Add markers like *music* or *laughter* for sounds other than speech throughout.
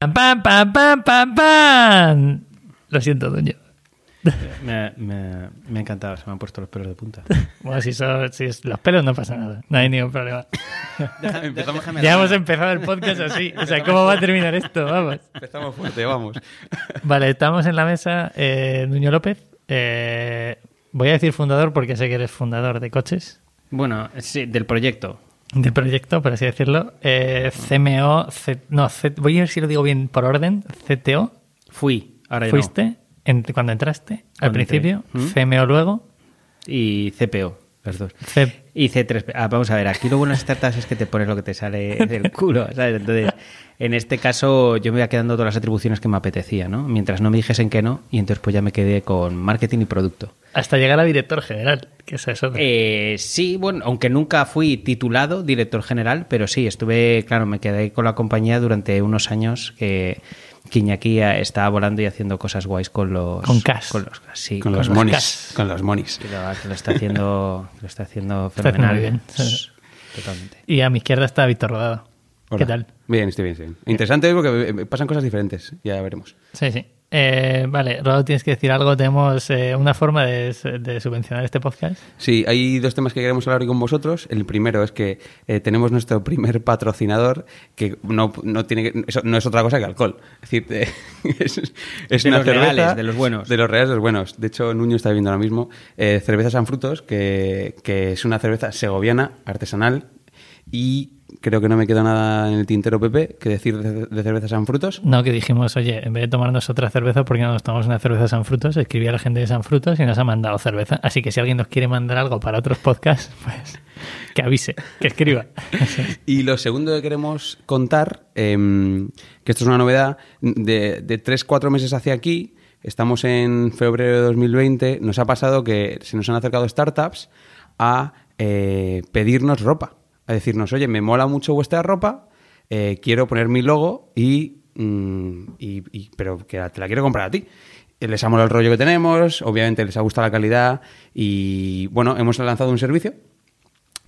¡Pam, pam, pam, pam, pam! Lo siento, doña. Me, me- me ha encantado, se me han puesto los pelos de punta. *laughs* Bueno, si, son, si es los pelos no pasa nada. No hay ningún problema. Empezamos, Ya hemos empezado el podcast así. O sea, ¿cómo va a terminar esto? Vamos. Empezamos fuerte, vamos. *laughs* Vale, estamos en la mesa. Eh, Nuño López. eh, voy a decir fundador porque sé que eres fundador de coches. Bueno, sí, del proyecto. Del proyecto, por así decirlo. Eh, CMO. C- no, C- voy a ver si lo digo bien por orden. CTO. Fui, ahora ya Fuiste en- cuando entraste al Cuando entré. principio. ¿Mm? CMO luego. no. Y CPO, las dos. C- Y C3. Ah, vamos a ver, aquí lo bueno de las startups es que te pones lo que te sale del *laughs* culo, ¿sabes? Entonces, en este caso yo me iba quedando todas las atribuciones que me apetecía, ¿no? Mientras no me dijesen que no, y entonces pues ya me quedé con marketing y producto. hasta llegar a director general, que es otra. Eh, sí, bueno, aunque nunca fui titulado director general, pero sí, estuve, claro, me quedé con la compañía durante unos años que, que Iñaki estaba volando y haciendo cosas guays con los... Con cash. Con los, sí, Con los los monis. cas. Con los monis. Que lo, que lo está haciendo, *laughs* lo está haciendo Está haciendo fenomenal. muy bien. Totalmente. Y a mi izquierda está Víctor Rodado. Hola. ¿Qué tal? Bien, estoy bien, estoy bien. Interesante porque eh, pasan cosas diferentes. Ya veremos. Sí, sí. Eh, vale, Rodado, tienes que decir algo. Tenemos eh, una forma de, de subvencionar este podcast. Sí, hay dos temas que queremos hablar hoy con vosotros. El primero es que eh, tenemos nuestro primer patrocinador que no, no tiene que- eso no es otra cosa que alcohol. Es decir, *laughs* es, es De una los cerveza reales, de los buenos. De los reales, de los buenos. De hecho, Nuño está viendo ahora mismo eh, cerveza San Frutos, que, que es una cerveza segoviana, artesanal y creo que no me queda nada en el tintero, Pepe, que decir de, de cerveza San Frutos. No, que dijimos, oye, en vez de tomarnos otra cerveza, ¿por qué no nos tomamos una cerveza San Frutos? Escribí a la gente de San Frutos y nos ha mandado cerveza. Así que si alguien nos quiere mandar algo para otros podcasts, *laughs* pues que avise, que escriba. *laughs* Y lo segundo que queremos contar, em, que esto es una novedad, de, de 3-4 meses hacia aquí, estamos en febrero de 2020, nos ha pasado que se nos han acercado startups a eh, pedirnos ropa, a decirnos, oye, me mola mucho vuestra ropa, eh, quiero poner mi logo y, mm, y- y- pero que la- te la quiero comprar a ti. Les ha molado el rollo que tenemos, obviamente les ha gustado la calidad y bueno, hemos lanzado un servicio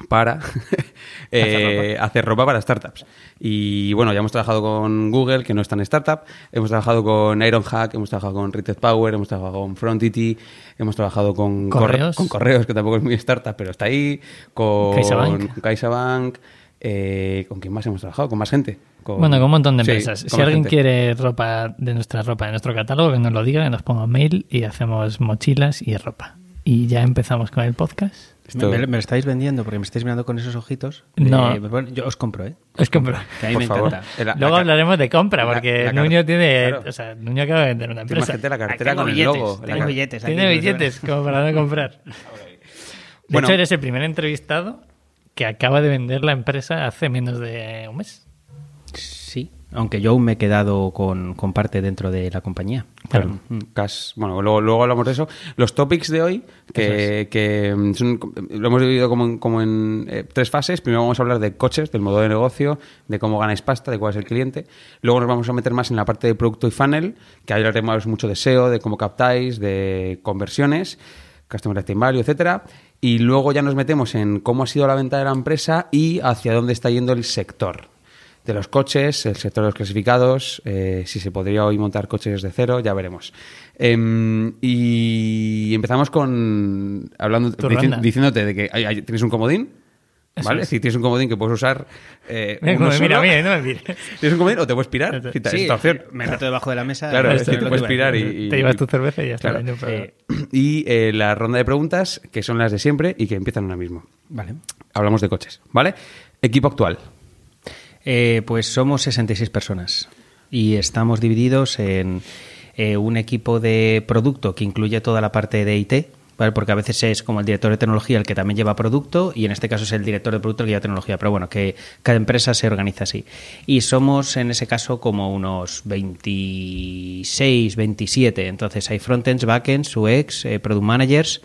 para *laughs* eh, hacer, ropa. para startups. Y bueno, ya hemos trabajado con Google, que no es tan startup, hemos trabajado con Ironhack, hemos trabajado con Retail Power, hemos trabajado con Frontity, hemos trabajado con Correos. Corre- con Correos, que tampoco es muy startup, pero está ahí, con CaixaBank. con CaixaBank, eh, ¿con quién más hemos trabajado? Con más gente. Con- Bueno, con un montón de empresas. si alguien gente. quiere ropa de nuestra ropa, de nuestro catálogo, que nos lo diga, que nos ponga un mail y hacemos mochilas y ropa. Y ya empezamos con el podcast. Esto- Me, me lo estáis vendiendo porque me estáis mirando con esos ojitos. de- No. bueno, yo os compro, ¿eh? Es que, pero- Que a mí Por me favor. encanta. Eh, la- Luego la- hablaremos de compra, porque la Nuño tiene. claro. O sea, Nuño acaba de vender una Tiene empresa. gente la Aquí cartera con el billetes, logo. la tengo car- billetes. aquí, Tiene billetes como para no comprar. *laughs* De Bueno. hecho, eres el primer entrevistado que acaba de vender la empresa hace menos de un mes. Sí, aunque yo aún me he quedado con, con parte dentro de la compañía. Claro. Cas- bueno, luego, luego hablamos de eso. Los topics de hoy, que, que, mm, son- lo hemos dividido como en, como en, eh, tres fases. Primero vamos a hablar de coches, del modo de negocio, de cómo ganáis pasta, de cuál es el cliente. Luego nos vamos a meter más en la parte de producto y funnel, que ahí hablaremos mucho de SEO, de cómo captáis, de conversiones, Customer Lifetime Value, etcétera. Y luego ya nos metemos en cómo ha sido la venta de la empresa y hacia dónde está yendo el sector de los coches, el sector de los clasificados, eh, si se podría hoy montar coches de cero, ya veremos. Em, y empezamos con hablando dici- diciéndote de que hay- hay- tienes un comodín, Eso ¿vale? es. Si tienes un comodín que puedes usar eh, Mira, uno como me mira a solo, mí, no me mires. *laughs* ¿Tienes un comodín o te puedes pirar? Eso. Sí, Sí, meto debajo de la mesa. Claro, es decir, te puedes pirar y, y- Te llevas tu cerveza y ya está. Claro. problema. Eh, y eh, la ronda de preguntas, que son las de siempre y que empiezan ahora mismo. Vale. Hablamos de coches, ¿vale? Equipo actual. Eh, pues somos 66 personas y estamos divididos en eh, un equipo de producto que incluye toda la parte de IT, porque a veces es como el director de tecnología el que también lleva producto y en este caso es el director de producto el que lleva tecnología, pero bueno, que cada empresa se organiza así. Y somos en ese caso como unos 26, 27, entonces hay frontends, backends, UX, eh, product managers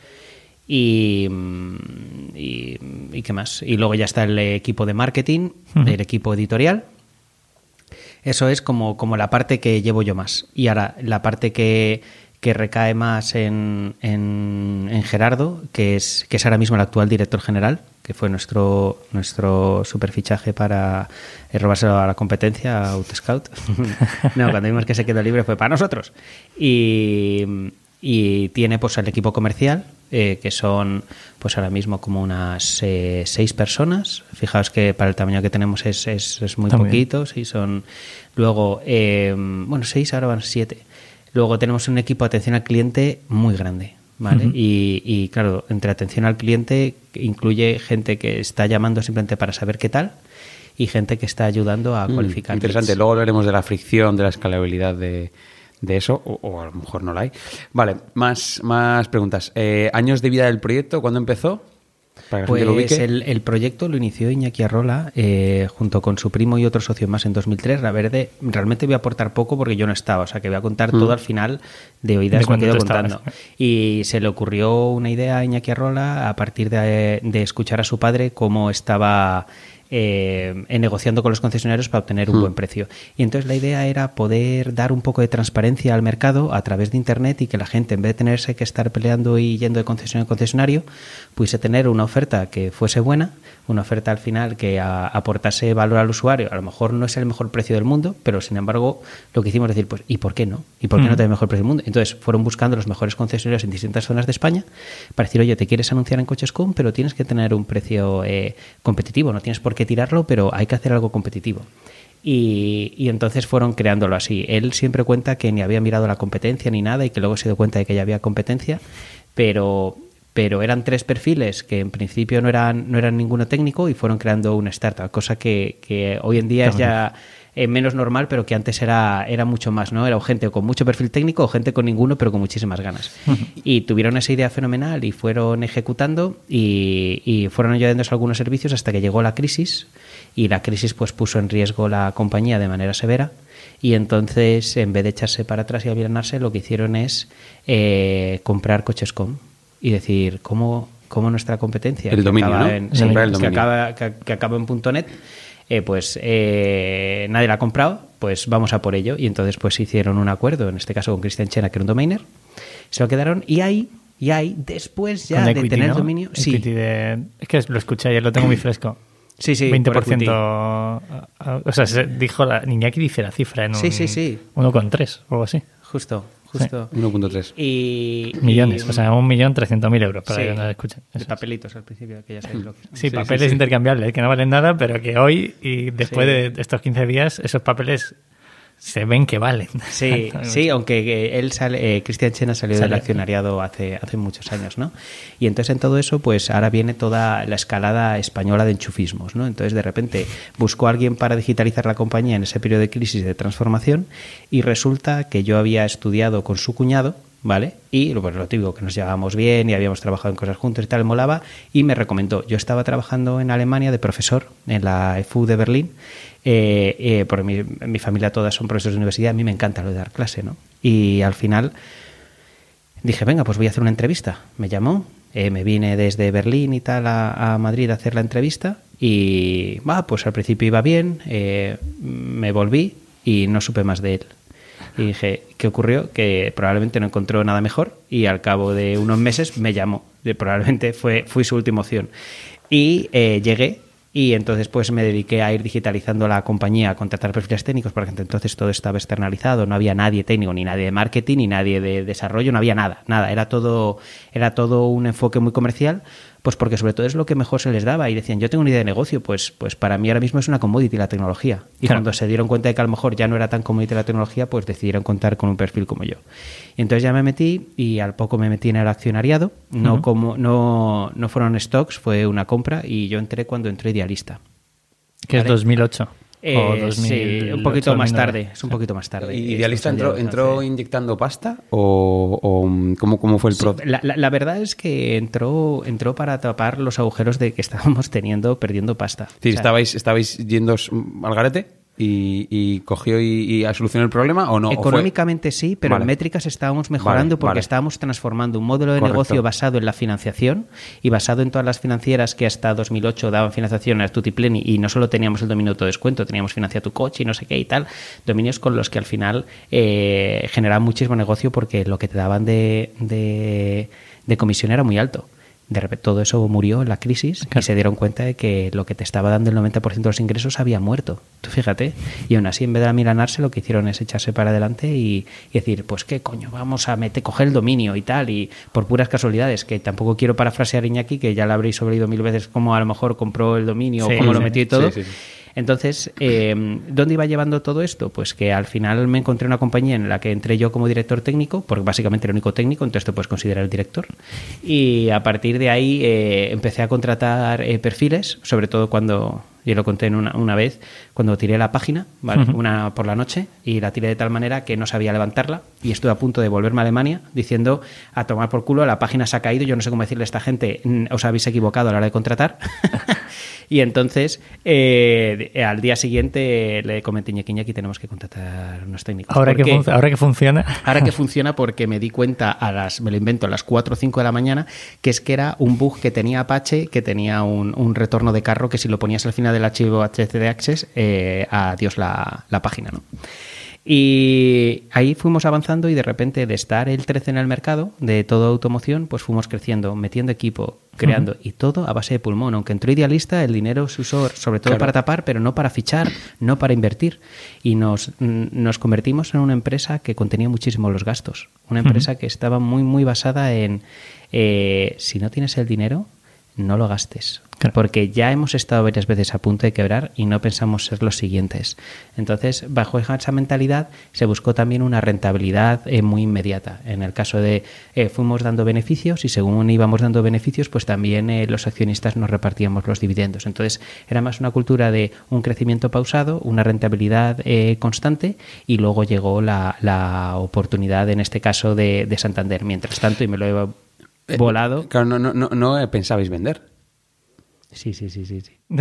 y, mm, y, y qué más. Y luego ya está el equipo de marketing, el equipo editorial. Eso es como, como la parte que llevo yo más. Y ahora, la parte que, que recae más en, en, en Gerardo, que es, que es ahora mismo el actual director general, que fue nuestro, nuestro super fichaje para eh, robárselo a la competencia, a Outscout. *laughs* no, cuando vimos que se quedó libre fue para nosotros. Y, y tiene pues el equipo comercial, eh, que son pues ahora mismo como unas eh, seis personas. Fijaos que para el tamaño que tenemos es, es, es muy muy poquito, sí, son luego, eh, bueno, seis, ahora van siete. Luego tenemos un equipo de atención al cliente muy grande. ¿Vale? Y, y, claro, entre atención al cliente incluye gente que está llamando simplemente para saber qué tal y gente que está ayudando a Mm, cualificar. Interesante. leads. Luego hablaremos de la fricción, de la escalabilidad de, de eso, o, o a lo mejor no la hay. Vale, más, más preguntas. Eh, ¿Años de vida del proyecto? ¿Cuándo empezó? Para que lo Pues ubique. el, el proyecto lo inició Iñaki Arrola eh, junto con su primo y otro socio más en 2003. La verde realmente voy a aportar poco porque yo no estaba, o sea que voy a contar Mm. todo al final de oídas De lo cuando que he ido tú estabas. contando. Y se le ocurrió una idea a Iñaki Arrola a partir de, de escuchar a su padre cómo estaba eh, negociando con los concesionarios para obtener un Mm. buen precio. Y entonces la idea era poder dar un poco de transparencia al mercado a través de Internet y que la gente, en vez de tenerse que estar peleando y yendo de concesionario en concesionario, pudiese tener una oferta que fuese buena, una oferta al final que a- aportase valor al usuario. A lo mejor no es el mejor precio del mundo, pero sin embargo lo que hicimos es decir, pues, ¿y por qué no? ¿Y por qué no Mm. tener el mejor precio del mundo? Entonces fueron buscando los mejores concesionarios en distintas zonas de España para decir, oye, te quieres anunciar en Coches.com, pero tienes que tener un precio eh, competitivo, no tienes por qué tirarlo, pero hay que hacer algo competitivo. Y, y entonces fueron creándolo así. Él siempre cuenta que ni había mirado la competencia ni nada y que luego se dio cuenta de que ya había competencia, pero, pero eran tres perfiles que en principio no eran, no eran ninguno técnico y fueron creando una startup, cosa que, que hoy en día es ya eh, menos normal, pero que antes era, era mucho más, ¿no? Era o gente con mucho perfil técnico o gente con ninguno, pero con muchísimas ganas. y tuvieron esa idea fenomenal y fueron ejecutando y, y fueron añadiéndose algunos servicios hasta que llegó la crisis y la crisis pues puso en riesgo la compañía de manera severa y entonces en vez de echarse para atrás y aviranarse lo que hicieron es eh, comprar Coches.com y decir cómo, cómo nuestra competencia El que dominio, acaba ¿no? en, Comprar sí, el que dominio. acaba, que, que acaba en punto .net eh, pues eh, nadie la ha comprado pues vamos a por ello y entonces pues hicieron un acuerdo en este caso con Christian Chena que era un domainer se lo quedaron y ahí y ahí después ya de tener ¿no? dominio sí de- Es que lo escuché ayer, lo tengo muy *clears throat* fresco. Sí, sí, por 20%. equity. a- a- O sea, se dijo la niña que dice la cifra en un. Sí, sí, sí. 1,3 o algo así. justo justo 1.3. y Millones, y- o sea, un millón trescientos mil euros para Sí, que no lo escuchen. de es. papelitos al principio que ya sabéis lo que Sí, Sí, papeles sí, sí. intercambiables que no valen nada, pero que hoy y después Sí. de estos 15 días, esos papeles se ven que valen. Sí, *laughs* sí, aunque eh, él sale, eh, Cristian Chena salió del Salió. accionariado hace, hace muchos años, ¿no? Y entonces en todo eso, pues ahora viene toda la escalada española de enchufismos, ¿no? Entonces de repente buscó a alguien para digitalizar la compañía en ese periodo de crisis de transformación y resulta que yo había estudiado con su cuñado, ¿vale? Y pues, lo típico, que nos llevábamos bien y habíamos trabajado en cosas juntos y tal, molaba, y me recomendó. Yo estaba trabajando en Alemania de profesor en la EFU de Berlín, eh, eh, porque mi, mi familia todas son profesores de universidad, a mí me encanta lo de dar clase, ¿no? Y al final dije, venga, pues voy a hacer una entrevista. Me llamó, eh, me vine desde Berlín y tal a, a Madrid a hacer la entrevista y, va, pues al principio iba bien, eh, me volví y no supe más de él. Y dije, ¿qué ocurrió? Que probablemente no encontró nada mejor y al cabo de unos meses me llamó. Probablemente fue, fui su última opción. Y eh, llegué y entonces pues me dediqué a ir digitalizando la compañía, a contratar perfiles técnicos, porque entonces todo estaba externalizado, no había nadie técnico, ni nadie de marketing, ni nadie de desarrollo, no había nada, nada, era todo, era todo un enfoque muy comercial, pues porque sobre todo es lo que mejor se les daba y decían, yo tengo una idea de negocio, pues, pues para mí ahora mismo es una commodity la tecnología. Y Claro. cuando se dieron cuenta de que a lo mejor ya no era tan commodity la tecnología, pues decidieron contar con un perfil como yo. Y entonces ya me metí y al poco me metí en el accionariado, no, como, no, no fueron stocks, fue una compra y yo entré cuando entré idealista. Que es Vale. 2008. Eh, o sí, 2008, un poquito más 2009. tarde, es un poquito más tarde. ¿Y ¿Idealista entró, entró inyectando pasta o, o, mm, ¿cómo, cómo fue el Sí, proceso? la, la- la verdad es que entró, entró para tapar los agujeros de que estábamos teniendo, perdiendo pasta. Decir, O sea, ¿estabais, ¿estabais yendo al garete? Y, y cogió y, y solucionó el problema o no? ¿O fue- Económicamente sí, pero Vale. en métricas estábamos mejorando Vale, porque vale. estábamos transformando un modelo de Correcto. negocio basado en la financiación y basado en todas las financieras que hasta 2008 daban financiación a Tutipleni y no solo teníamos el dominio de autodescuento, teníamos financia tu coche y no sé qué y tal, dominios con los que al final eh, generaban muchísimo negocio porque lo que te daban de, de, de comisión era muy alto. De repente todo eso murió en la crisis y se dieron cuenta de que lo que te estaba dando el 90% de los ingresos había muerto. Tú fíjate. Y aún así, en vez de amilanarse, lo que hicieron es echarse para adelante y, y decir, pues qué coño, vamos a meter, coger el dominio y tal. Y por puras casualidades, que tampoco quiero parafrasear Iñaki, que ya le habréis oído mil veces cómo a lo mejor compró el dominio Sí, o cómo lo metió y todo. Sí, sí, sí. Entonces, eh, ¿dónde iba llevando todo esto? Pues que al final me encontré una compañía en la que entré yo como director técnico, porque básicamente era el único técnico, entonces te puedes considerar el director. Y a partir de ahí eh, empecé a contratar eh, perfiles, sobre todo cuando, yo lo conté en una, una vez, cuando tiré la página, ¿vale? una por la noche, y la tiré de tal manera que no sabía levantarla, y estuve a punto de volverme a Alemania diciendo a tomar por culo, la página se ha caído, yo no sé cómo decirle a esta gente, "Mm, os habéis equivocado a la hora de contratar. *laughs* y entonces, eh, de- al día siguiente le comenté, Iñaki, Iñaki, tenemos que contratar unos técnicos. Ahora que, Porque- ahora que funciona. Ahora que *laughs* funciona porque me di cuenta a las, me lo invento, a las 4 o 5 de la mañana, que es que era un bug que tenía Apache, que tenía un, un retorno de carro que si lo ponías al final del archivo HCD Access, eh, adiós la, la página, ¿no? Y ahí fuimos avanzando y de repente de estar el 13 en el mercado de toda automoción, pues fuimos creciendo, metiendo equipo, creando y todo a base de pulmón. Aunque entró idealista, el dinero se usó sobre todo Claro. para tapar, pero no para fichar, no para invertir. Y nos, mm, nos convertimos en una empresa que contenía muchísimo los gastos. Una empresa que estaba muy, muy basada en eh, si no tienes el dinero, no lo gastes. Claro. Porque ya hemos estado varias veces a punto de quebrar y no pensamos ser los siguientes. Entonces, bajo esa mentalidad, se buscó también una rentabilidad eh, muy inmediata. En el caso de eh, fuimos dando beneficios y según íbamos dando beneficios, pues también eh, los accionistas nos repartíamos los dividendos. Entonces, era más una cultura de un crecimiento pausado, una rentabilidad eh, constante y luego llegó la, la oportunidad, en este caso, de, de Santander. Mientras tanto, y me lo he Eh, volado. Claro, no, no, no, no eh, pensabais vender. Sí, sí, sí, sí. sí. *laughs*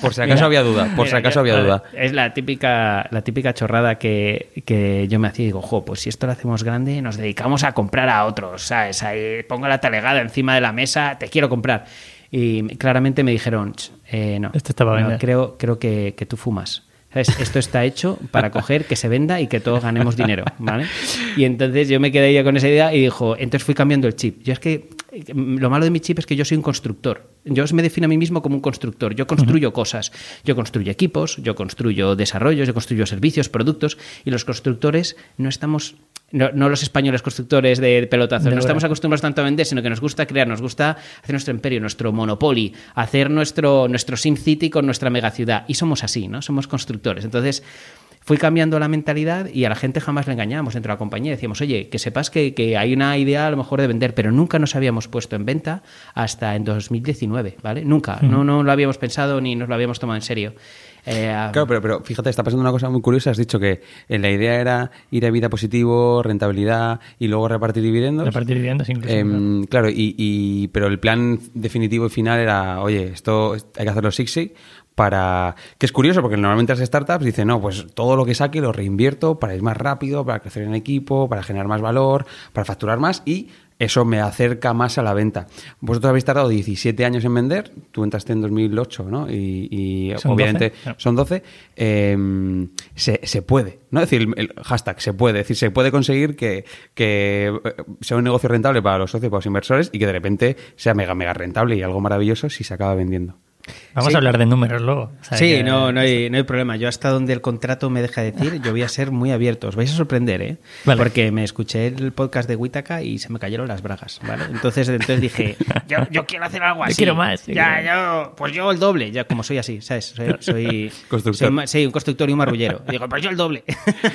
Por si acaso había duda, por si acaso yo- había duda. Es la típica, la típica chorrada que, que yo me hacía y digo, jo, pues si esto lo hacemos grande, nos dedicamos a comprar a otros, ¿sabes? Ahí pongo la talegada encima de la mesa, te quiero comprar. Y claramente me dijeron, "Ch, eh, no, Esto está para no, vender". creo, creo que, que tú fumas. Esto está hecho para coger, que se venda y que todos ganemos dinero, ¿vale? Y entonces yo me quedé ahí con esa idea y dijo, entonces fui cambiando el chip. Yo es que lo malo de mi chip es que yo soy un constructor. Yo me defino a mí mismo como un constructor. Yo construyo cosas. Yo construyo equipos, yo construyo desarrollos, yo construyo servicios, productos y los constructores no estamos no, no los españoles constructores de pelotazos, De no estamos acostumbrados tanto a vender, sino que nos gusta crear, nos gusta hacer nuestro imperio, nuestro monopoly, hacer nuestro, nuestro Sim City con nuestra megaciudad. Y somos así, ¿no? Somos constructores. Entonces, fui cambiando la mentalidad y a la gente jamás le engañábamos dentro de la compañía. Decíamos, oye, que sepas que, que hay una idea a lo mejor de vender, pero nunca nos habíamos puesto en venta hasta en 2019, ¿vale? Nunca. No, no lo habíamos pensado ni nos lo habíamos tomado en serio. Eh, Claro, pero, pero fíjate, está pasando una cosa muy curiosa. Has dicho que eh, la idea era ir a vida positivo, rentabilidad y luego repartir dividendos. Repartir dividendos incluso. Em, claro, y, y- pero el plan definitivo y final era, oye, esto hay que hacerlo Sixi para... Que es curioso porque normalmente las startups dicen, no, pues todo lo que saque lo reinvierto para ir más rápido, para crecer en equipo, para generar más valor, para facturar más y eso me acerca más a la venta. Vosotros habéis tardado 17 años en vender, tú entraste en 2008, ¿no? Y, y Son obviamente 12, no. son 12, eh, se, se puede, ¿no? Es decir, el, el hashtag se puede, es decir, se puede conseguir que, que eh, sea un negocio rentable para los socios, para los inversores y que de repente sea mega, mega rentable y algo maravilloso si se acaba vendiendo. Vamos sí. a hablar de números luego. O sea, Sí, que- no, no hay, no hay problema. Yo hasta donde el contrato me deja decir, yo voy a ser muy abierto. Os vais a sorprender, ¿eh? Vale. Porque me escuché el podcast de Whitaca y se me cayeron las bragas, ¿vale? Entonces, entonces dije, *laughs* yo, yo quiero hacer algo Yo así. quiero más, yo Ya, quiero yo, pues yo el doble, ya como soy así, ¿sabes? Soy, soy, *laughs* Constructor. soy sí, un constructor y un marrullero. Y digo, pues yo el doble.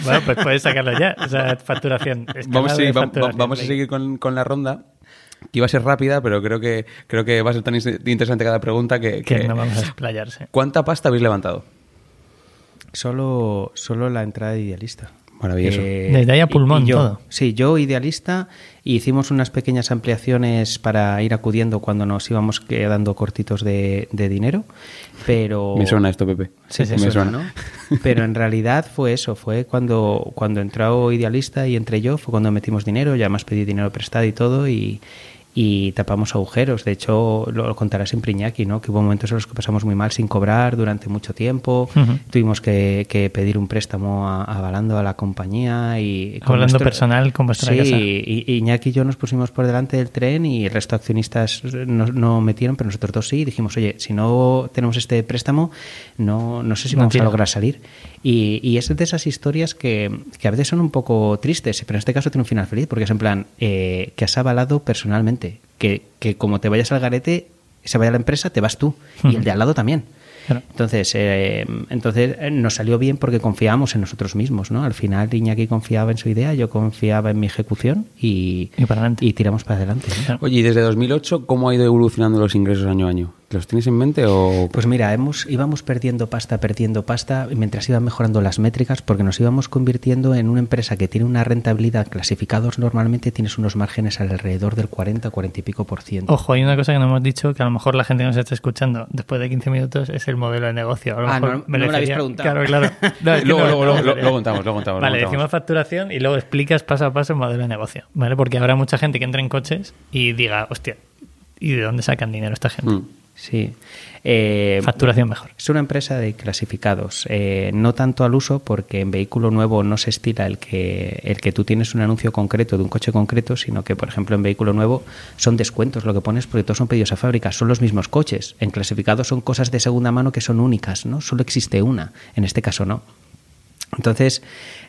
Bueno, pues puedes sacarlo ya. O sea, *laughs* facturación. Vamos, sí, facturación. vamos a seguir con, con la ronda. Que iba a ser rápida, pero creo que, creo que va a ser tan interesante cada pregunta que... Que que- no vamos a explayarse. ¿Cuánta pasta habéis levantado? Solo, solo la entrada de idealista. Maravilloso. Eh, Desde ahí a y- pulmón y yo, todo. Sí, yo idealista y hicimos unas pequeñas ampliaciones para ir acudiendo cuando nos íbamos quedando cortitos de, de dinero, pero... Me suena esto, Pepe. Sí, sí, me suena, suena. ¿no? Pero en realidad fue eso, fue cuando, cuando entró Idealista y entré yo, fue cuando metimos dinero, ya más pedí dinero prestado y todo y, y tapamos agujeros. De hecho, lo, lo contará siempre Iñaki, ¿no? Que hubo momentos en los que pasamos muy mal sin cobrar durante mucho tiempo, tuvimos que, que pedir un préstamo a- avalando a la compañía y... Hablando personal con vuestra sí, casa. y, y Iñaki y yo nos pusimos por delante del tren y el resto de accionistas no, no metieron, pero nosotros dos sí. Y dijimos, oye, si no tenemos este préstamo, no, no sé si No vamos tira. a lograr salir. Y, y es de esas historias que, que a veces son un poco tristes, pero en este caso tiene un final feliz, porque es en plan eh, que has avalado personalmente, que, que como te vayas al garete, se vaya la empresa, te vas tú, y el de al lado también. Claro. Entonces, eh, entonces eh, nos salió bien porque confiábamos en nosotros mismos, ¿no? Al final Iñaki confiaba en su idea, yo confiaba en mi ejecución y, Y para adelante. y tiramos para adelante. ¿no? Oye, y desde 2008, ¿cómo ha ido evolucionando los ingresos año a año? ¿Los tienes en mente o...? Pues mira, hemos, íbamos perdiendo pasta, perdiendo pasta, mientras iban mejorando las métricas, porque nos íbamos convirtiendo en una empresa que tiene una rentabilidad, clasificados normalmente tienes unos márgenes alrededor del 40, 40 y pico por ciento. Ojo, hay una cosa que no hemos dicho, que a lo mejor la gente que nos está escuchando después de 15 minutos es el modelo de negocio. A lo Ah, mejor no- no me lo habéis preguntado. Claro, claro. *laughs* No, es que Luego, no- luego, no luego, luego contamos, luego contamos, Vale, decimos facturación y luego explicas paso a paso el modelo de negocio, ¿vale? Porque habrá mucha gente que entre en coches y diga, hostia, ¿y de dónde sacan dinero esta gente? Mm. Sí. Eh, Facturación mejor. Es una empresa de clasificados, eh, no tanto al uso, porque en vehículo nuevo no se estila el que, el que tú tienes un anuncio concreto de un coche concreto, sino que, por ejemplo, en vehículo nuevo son descuentos lo que pones porque todos son pedidos a fábrica, son los mismos coches. En clasificados son cosas de segunda mano que son únicas, ¿no? Solo existe una, en este caso no. Entonces,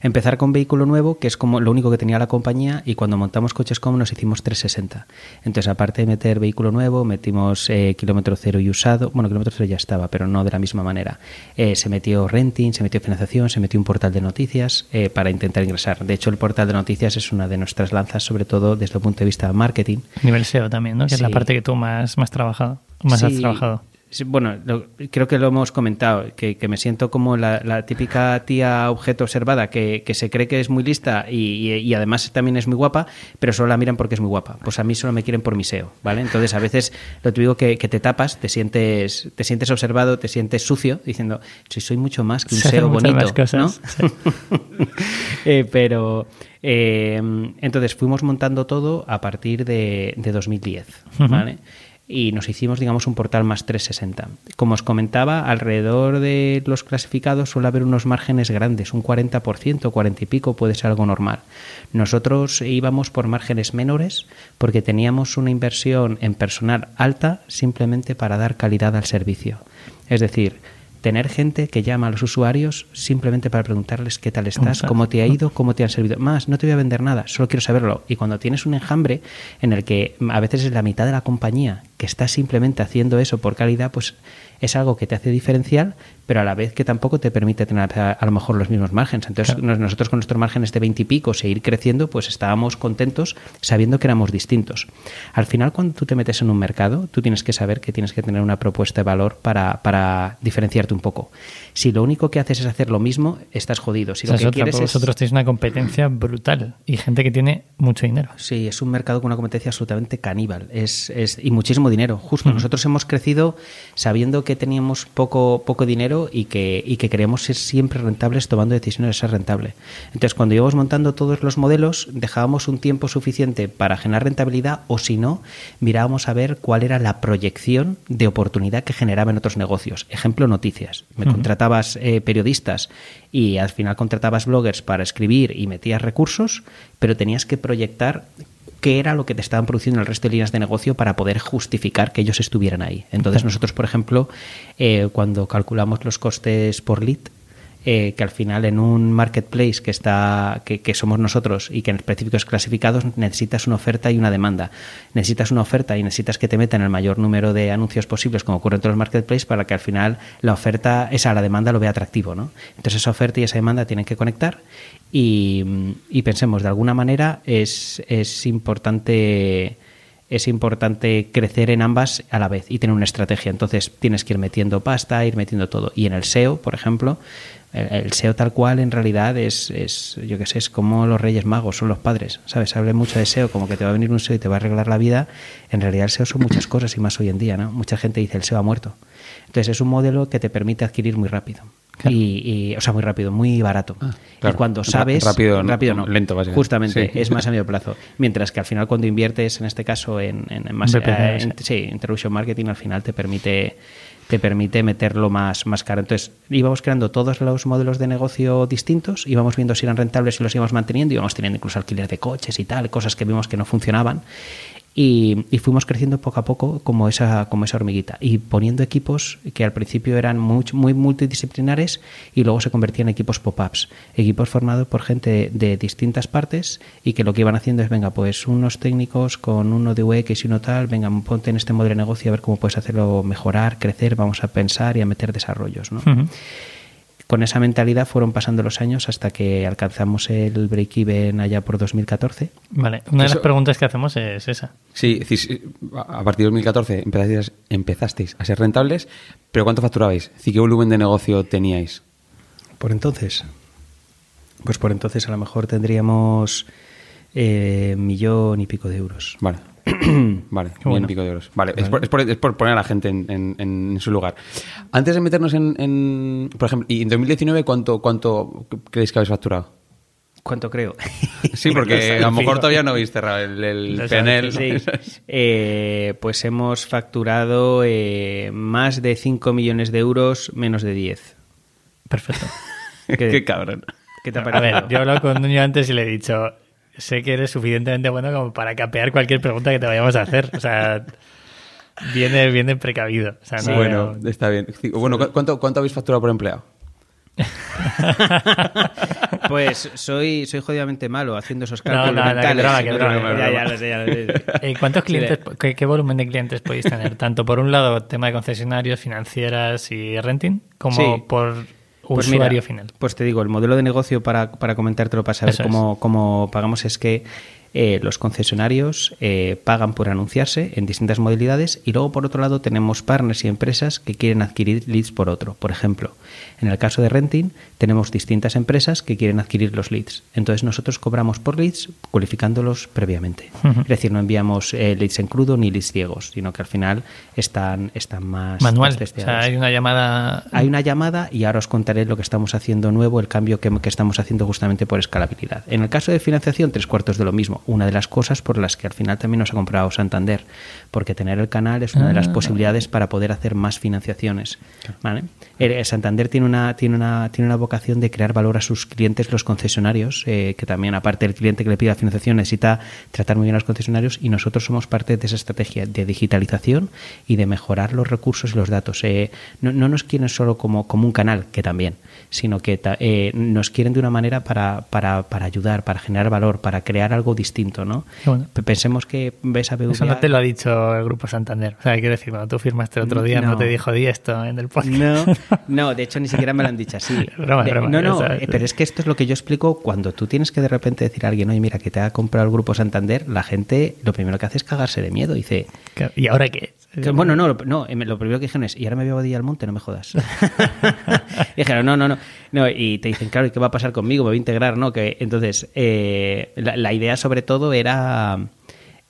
empezar con vehículo nuevo, que es como lo único que tenía la compañía, y cuando montamos coches como nos hicimos 360. Entonces, aparte de meter vehículo nuevo, metimos eh, kilómetro cero y usado. Bueno, kilómetro cero ya estaba, pero no de la misma manera. Eh, se metió renting, se metió financiación, se metió un portal de noticias eh, para intentar ingresar. De hecho, el portal de noticias es una de nuestras lanzas, sobre todo desde el punto de vista de marketing. Nivel SEO también, ¿no? Que es la parte que tú más, más trabajado, más has Sí, trabajado. Sí, bueno, lo- creo que lo hemos comentado, que, que me siento como la, la típica tía objeto observada que, que se cree que es muy lista y, y- y además también es muy guapa, pero solo la miran porque es muy guapa. Pues a mí solo me quieren por mi SEO, ¿vale? Entonces a veces lo te digo que, que te tapas, te sientes, te sientes observado, te sientes sucio, diciendo, si soy mucho más que un *laughs* Se SEO bonito, más cosas, ¿no? *laughs* Eh, pero eh, entonces fuimos montando todo a partir de, de 2010, Ujú. ¿vale? Y nos hicimos, digamos, un portal más 360. Como os comentaba, alrededor de los clasificados suele haber unos márgenes grandes, un 40%, 40 y pico puede ser algo normal. Nosotros íbamos por márgenes menores porque teníamos una inversión en personal alta simplemente para dar calidad al servicio. Es decir, tener gente que llama a los usuarios simplemente para preguntarles qué tal ¿Cómo estás, estás? cómo te ha ido, cómo te han servido. Más, no te voy a vender nada, solo quiero saberlo. Y cuando tienes un enjambre en el que a veces es la mitad de la compañía que está simplemente haciendo eso por calidad, pues es algo que te hace diferencial, pero a la vez que tampoco te permite tener a, lo mejor los mismos márgenes. Entonces, Claro. nosotros con nuestros márgenes de 20 y pico, seguir creciendo, pues estábamos contentos sabiendo que éramos distintos. Al final, cuando tú te metes en un mercado, tú tienes que saber que tienes que tener una propuesta de valor para, para diferenciarte un poco. Si lo único que haces es hacer lo mismo, estás jodido. Si O sea, lo que es otra, quieres porque es... vosotros tenéis una competencia brutal y gente que tiene mucho dinero. Sí, es un mercado con una competencia absolutamente caníbal es, es, y muchísimo dinero. Justo, nosotros hemos crecido sabiendo que teníamos poco, poco dinero y que, y que queríamos ser siempre rentables tomando decisiones de ser rentable. Entonces, cuando íbamos montando todos los modelos, dejábamos un tiempo suficiente para generar rentabilidad o si no, mirábamos a ver cuál era la proyección de oportunidad que generaba en otros negocios. Ejemplo, noticias. Me Ujú. Contratabas eh, periodistas y al final contratabas bloggers para escribir y metías recursos, pero tenías que proyectar qué era lo que te estaban produciendo en el resto de líneas de negocio para poder justificar que ellos estuvieran ahí. Entonces nosotros, por ejemplo, eh, cuando calculamos los costes por lead, eh, que al final en un marketplace que está que, que somos nosotros y que en específicos clasificados necesitas una oferta y una demanda necesitas una oferta y necesitas que te metan el mayor número de anuncios posibles como ocurre en todos los marketplaces para que al final la oferta esa la demanda lo vea atractivo ¿no? entonces esa oferta y esa demanda tienen que conectar y, y pensemos de alguna manera es, es importante es importante crecer en ambas a la vez y tener una estrategia. Entonces tienes que ir metiendo pasta, ir metiendo todo. Y en el SEO, por ejemplo, el, SEO tal cual en realidad es, es yo qué sé, es como los Reyes Magos, son los padres, ¿sabes? Habla mucho de SEO, como que te va a venir un SEO y te va a arreglar la vida. En realidad el SEO son muchas cosas y más hoy en día, ¿no? Mucha gente dice el SEO ha muerto. Entonces es un modelo que te permite adquirir muy rápido. Y, o sea, muy rápido, muy barato. Ah, y cuando sabes. Rápido, rápido no, lento, básicamente. Justamente, es más a medio plazo. Mientras que al final, cuando inviertes, en este caso, en, en, más. Eh, sí, Introduction Marketing, al final te permite te permite meterlo más, más caro. Entonces, íbamos creando todos los modelos de negocio distintos, íbamos viendo si eran rentables y los íbamos manteniendo, íbamos teniendo incluso alquiler de coches y tal, cosas que vimos que no funcionaban. Y, fuimos creciendo poco a poco como esa, como esa hormiguita y poniendo equipos que al principio eran muy, muy multidisciplinares y luego se convertían en equipos pop-ups, equipos formados por gente de distintas partes y que lo que iban haciendo es, venga, pues unos técnicos con uno de UX y uno tal, venga, ponte en este modelo de negocio a ver cómo puedes hacerlo mejorar, crecer, vamos a pensar y a meter desarrollos. ¿no? Con esa mentalidad fueron pasando los años hasta que alcanzamos el break-even allá por 2014. Vale, una de las preguntas que hacemos es esa. Sí, a partir de 2014 empezasteis, empezasteis a ser rentables, pero ¿cuánto facturabais? ¿Qué volumen de negocio teníais? Por entonces, pues por entonces a lo mejor tendríamos eh, millón y pico de euros. Vale. *clears throat* vale, un pico de euros. Vale, Es, por, poner a la gente en, su lugar. Antes de meternos en, por ejemplo, ¿y en 2019 cuánto, cuánto creéis que habéis facturado? ¿Cuánto creo? *laughs* Sí, porque *laughs* a lo mejor todavía no habéis cerrado el, el *laughs* eh, pues hemos facturado eh, más de 5 millones de euros, menos de 10. Perfecto. ¿Qué, cabrón. ¿Qué te a ver, yo he hablado con Nuño antes y le he dicho, sé que eres suficientemente bueno como para capear cualquier pregunta que te vayamos a hacer. O sea, viene, viene precavido. bueno, está bien. Bueno, ¿cuánto, ¿cuánto habéis facturado por empleado? pues soy, soy jodidamente malo haciendo esos cálculos no, no, mentales. ¿Cuántos clientes, qué, volumen de clientes podéis tener? Tanto por un lado tema de concesionarios, financieras y renting, como por pues usuario final. Pues te digo, el modelo de negocio para, para comentártelo, para saber cómo, cómo pagamos es que eh, los concesionarios eh, pagan por anunciarse en distintas modalidades y luego por otro lado tenemos partners y empresas que quieren adquirir leads por otro. Por ejemplo, en el caso de renting tenemos distintas empresas que quieren adquirir los leads. Entonces nosotros cobramos por leads cualificándolos previamente. Es decir, no enviamos eh, leads en crudo ni leads ciegos, sino que al final están, están más... Manual. o sea, hay una llamada... Hay una llamada y ahora os contaré lo que estamos haciendo nuevo, el cambio que, que estamos haciendo justamente por escalabilidad. En el caso de financiación, tres cuartos de lo mismo una de las cosas por las que al final también nos ha comprado Santander, porque tener el canal es una de las ah. posibilidades para poder hacer más financiaciones. Eh, Santander tiene una, tiene, una, tiene una vocación de crear valor a sus clientes, los concesionarios, eh, que también aparte del cliente que le pide la financiación necesita tratar muy bien a los concesionarios y nosotros somos parte de esa estrategia de digitalización y de mejorar los recursos y los datos. Eh, no, no, nos quieren solo como, como un canal, que también, sino que nos quieren de una manera para, para, para ayudar, para generar valor, para crear algo distinto ¿no? Pensemos que ves a BBVA... Eso no te lo ha dicho el Grupo Santander. O sea, quiero decir, cuando tú firmaste el otro día no, te dijo di esto en el podcast. No, *laughs* no, de hecho ni siquiera me lo han dicho así. *laughs* no, no, eh, pero es que esto es lo que yo explico cuando tú tienes que de repente decir a alguien, oye, mira, que te ha comprado el Grupo Santander, la gente lo primero que hace es cagarse de miedo. Dice... ¿Y ahora qué? Bueno, no, no, em, lo primero que dijeron es, y ahora me voy a día al monte, no me jodas. *laughs* dijeron, no, no, no, no. Y te dicen, claro, ¿y qué va a pasar conmigo? Me voy a integrar, ¿no? Que, entonces, eh, la, idea sobre todo era,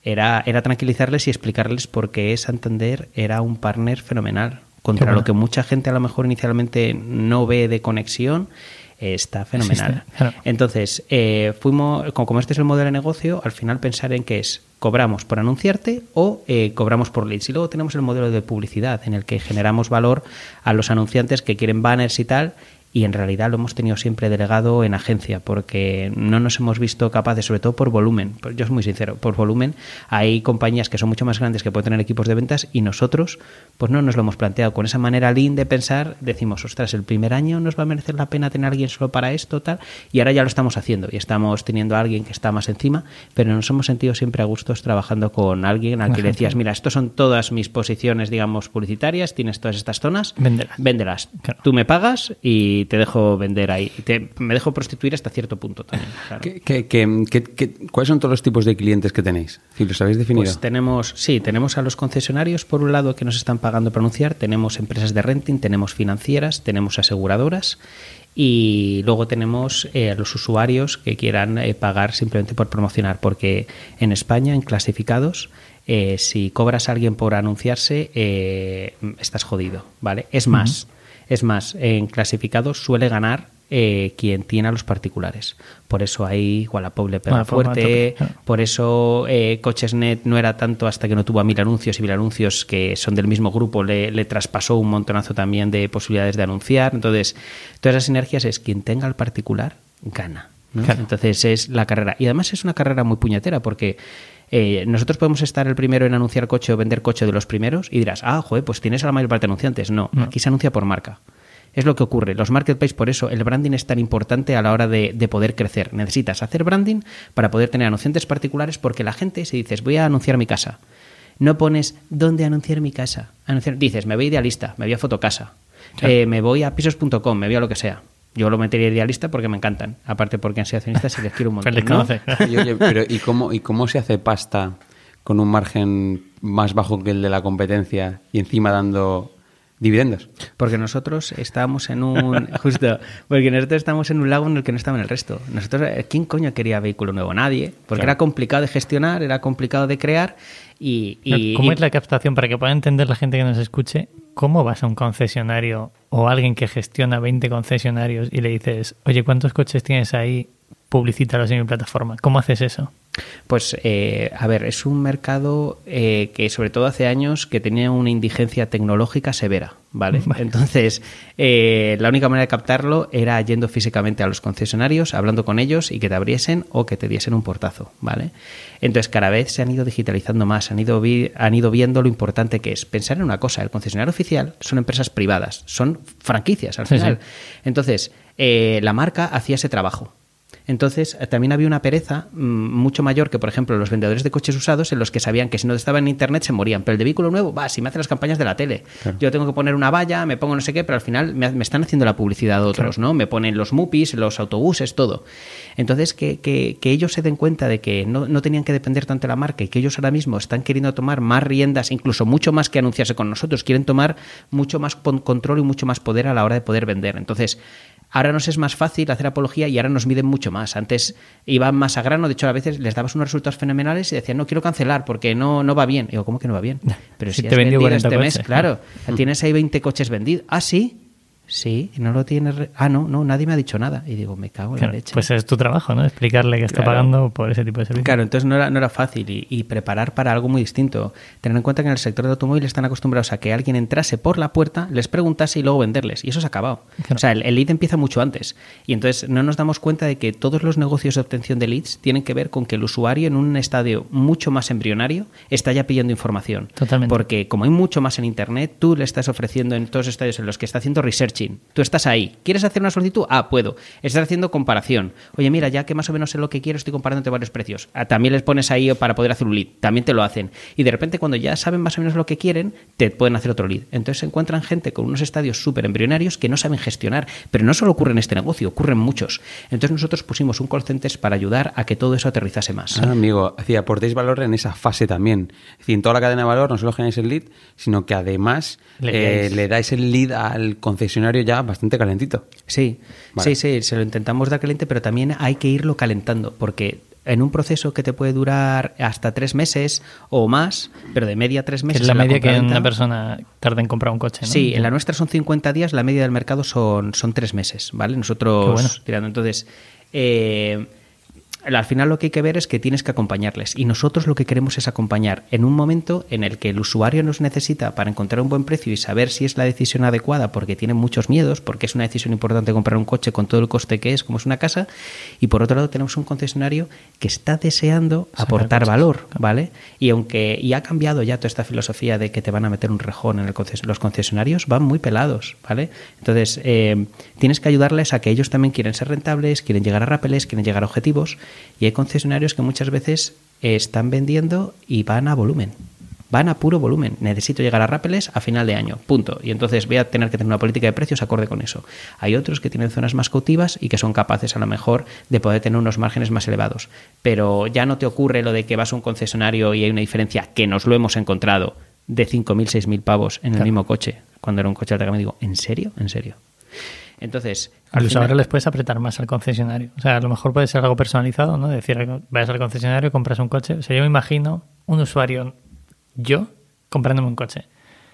era, era tranquilizarles y explicarles por qué Santander era un partner fenomenal. Contra lo que mucha gente a lo mejor inicialmente no ve de conexión está fenomenal. Entonces, eh, fuimos, como este es el modelo de negocio, al final pensar en qué es cobramos por anunciarte o eh, cobramos por leads. Y luego tenemos el modelo de publicidad en el que generamos valor a los anunciantes que quieren banners y tal y en realidad lo hemos tenido siempre delegado en agencia porque no nos hemos visto capaces, sobre todo por volumen, yo soy muy sincero, por volumen hay compañías que son mucho más grandes que pueden tener equipos de ventas y nosotros pues no nos lo hemos planteado. Con esa manera lean de pensar decimos, ostras, el primer año nos va a merecer la pena tener a alguien solo para esto, tal, y ahora ya lo estamos haciendo y estamos teniendo a alguien que está más encima, pero nos hemos sentido siempre a gustos trabajando con alguien al que le decías, mira, estos son todas mis posiciones, digamos, publicitarias, tienes todas estas zonas, véndelas. Véndelas. Tú me pagas y y te dejo vender ahí. Y te- me dejo prostituir hasta cierto punto también. claro. ¿Qué- qué- qué- qué- qué- cuáles son todos los tipos de clientes que tenéis? Si los habéis definido. Pues tenemos, sí, tenemos a los concesionarios por un lado que nos están pagando para anunciar, tenemos empresas de renting, tenemos financieras, tenemos aseguradoras y luego tenemos eh, a los usuarios que quieran eh, pagar simplemente por promocionar, porque en España, en clasificados, eh, si cobras a alguien por anunciarse, eh, estás jodido, ¿vale? Es más, es más, en clasificados suele ganar eh, quien tiene a los particulares. Por eso ahí Wallapop le pega fuerte, por eso eh, Cochesnet no era tanto hasta que no tuvo a Mil Anuncios y Mil Anuncios, que son del mismo grupo, le, le traspasó un montonazo también de posibilidades de anunciar. Entonces, todas esas sinergias es quien tenga al particular, gana. ¿no? Claro. Entonces es la carrera. Y además es una carrera muy puñetera porque eh, nosotros podemos estar el primero en anunciar coche o vender coche de los primeros y dirás, ah, joder, pues tienes a la mayor parte de anunciantes. No, No. aquí se anuncia por marca. Es lo que ocurre. Los marketplaces, por eso, el branding es tan importante a la hora de, de poder crecer. Necesitas hacer branding para poder tener anunciantes particulares porque la gente, si dices, voy a anunciar mi casa, no pones dónde anunciar mi casa. Anunciar, dices, me voy a idealista, me voy a fotocasa, Claro. eh, me voy a pisos.com, me voy a lo que sea. Yo lo metería idealista porque me encantan. Aparte porque han sido accionistas y les quiero un *laughs* montón. *laughs* Y, oye, pero ¿y cómo, ¿y cómo se hace pasta con un margen más bajo que el de la competencia y encima dando dividendos? Porque nosotros estábamos en un. *laughs* Justo. Porque nosotros estábamos en un lago en el que no estaba en el resto. Nosotros, eh, ¿quién coño quería vehículo nuevo? Nadie. Porque Claro. era complicado de gestionar, era complicado de crear. Y, y- ¿Cómo y- es la captación? Para que pueda entender la gente que nos escuche, ¿cómo vas a un concesionario o a alguien que gestiona 20 concesionarios y le dices, oye, ¿cuántos coches tienes ahí? Publicítalos en mi plataforma. ¿Cómo haces eso? Pues, eh, a ver, es un mercado eh, que sobre todo hace años que tenía una indigencia tecnológica severa, ¿vale? *laughs* Vale. Entonces, eh, la única manera de captarlo era yendo físicamente a los concesionarios, hablando con ellos y que te abriesen o que te diesen un portazo, ¿vale? Entonces, cada vez se han ido digitalizando más, han ido, vi- han ido viendo lo importante que es. Pensar en una cosa, el concesionario oficial son empresas privadas, son franquicias al final. sí. Entonces, eh, la marca hacía ese trabajo. Entonces, eh, también había una pereza mm, mucho mayor que, por ejemplo, los vendedores de coches usados en los que sabían que si no estaban en Internet se morían. Pero el de vehículo nuevo, va, si me hacen las campañas de la tele. Yo tengo que poner una valla, me pongo no sé qué, pero al final me, me están haciendo la publicidad otros, ¿no? Me ponen los MUPIs, los autobuses, todo. Entonces, que, que- que ellos se den cuenta de que no, no tenían que depender tanto de la marca y que ellos ahora mismo están queriendo tomar más riendas, incluso mucho más que anunciarse con nosotros, quieren tomar mucho más control y mucho más poder a la hora de poder vender. Entonces, Ahora nos es más fácil hacer apología y ahora nos miden mucho más. Antes iban más a grano, de hecho a veces les dabas unos resultados fenomenales y decían, no quiero cancelar porque no, no va bien. Y digo, ¿cómo que no va bien? *laughs* Pero Si si, te has vendido 40 este mes, claro, *laughs* tienes ahí 20 coches vendidos. Ah, sí, sí, y no lo tienes... re- Ah, no, no, nadie me ha dicho nada. Y digo, me cago en Claro, la leche. pues es tu trabajo, ¿no? Explicarle que está Claro. pagando por ese tipo de servicio. Claro, entonces no era, no era fácil y, y preparar para algo muy distinto. Tener en cuenta que en el sector del automóvil están acostumbrados a que alguien entrase por la puerta, les preguntase y luego venderles. Y eso se ha acabado. Claro. O sea, el, el lead empieza mucho antes. Y entonces no nos damos cuenta de que todos los negocios de obtención de leads tienen que ver con que el usuario en un estadio mucho más embrionario está ya pidiendo información. Totalmente. Porque como hay mucho más en Internet, tú le estás ofreciendo en todos los estadios en los que está haciendo Tú estás ahí. ¿Quieres hacer una solicitud? Ah, puedo. Estás haciendo comparación. Oye, mira, ya que más o menos sé lo que quiero, estoy comparando entre varios precios. Ah, también les pones ahí para poder hacer un lead. También te lo hacen. Y de repente, cuando ya saben más o menos lo que quieren, te pueden hacer otro lead. Entonces se encuentran gente con unos estadios súper embrionarios que no saben gestionar. Pero no solo ocurre en este negocio, ocurren muchos. Entonces nosotros pusimos un call center para ayudar a que todo eso aterrizase más. Ah, amigo, es decir, aportéis valor en esa fase también. Es decir, en toda la cadena de valor no solo generáis el lead, sino que además Le eh, le dais el lead al concesionario ya bastante calentito. Sí, Vale. sí, sí, se lo intentamos dar caliente, pero también hay que irlo calentando, porque en un proceso que te puede durar hasta tres meses o más, pero de media tres meses. es la media que una persona tarda en comprar un coche, ¿no? Sí, en la nuestra son 50 días, la media del mercado son, son tres meses, ¿vale? Nosotros bueno. tirando. Entonces, eh, al final lo que hay que ver es que tienes que acompañarles. Y nosotros lo que queremos es acompañar en un momento en el que el usuario nos necesita para encontrar un buen precio y saber si es la decisión adecuada, porque tiene muchos miedos, porque es una decisión importante comprar un coche con todo el coste que es, como es una casa. Y por otro lado, tenemos un concesionario que está deseando aportar coches, valor, ¿vale? Y aunque y ha cambiado ya toda esta filosofía de que te van a meter un rejón en el conces- los concesionarios, van muy pelados, ¿vale? Entonces, eh, tienes que ayudarles a que ellos también quieren ser rentables, quieren llegar a rapeles, quieren llegar a objetivos, y hay concesionarios que muchas veces están vendiendo y van a volumen. van a puro volumen. Necesito llegar a Rápeles a final de año, punto. Y entonces voy a tener que tener una política de precios acorde con eso. Hay otros que tienen zonas más cautivas y que son capaces a lo mejor de poder tener unos márgenes más elevados. Pero ya no te ocurre lo de que vas a un concesionario y hay una diferencia que nos lo hemos encontrado de 5.000, 6.000 pavos en el mismo coche, cuando era un coche de alta gama. Digo, ¿en serio? ¿En serio? Entonces, al usuario les puedes apretar más al concesionario. O sea, a lo mejor puede ser algo personalizado, ¿no? Decir, vayas al concesionario, compras un coche. O sea, yo me imagino un usuario, yo, comprándome un coche.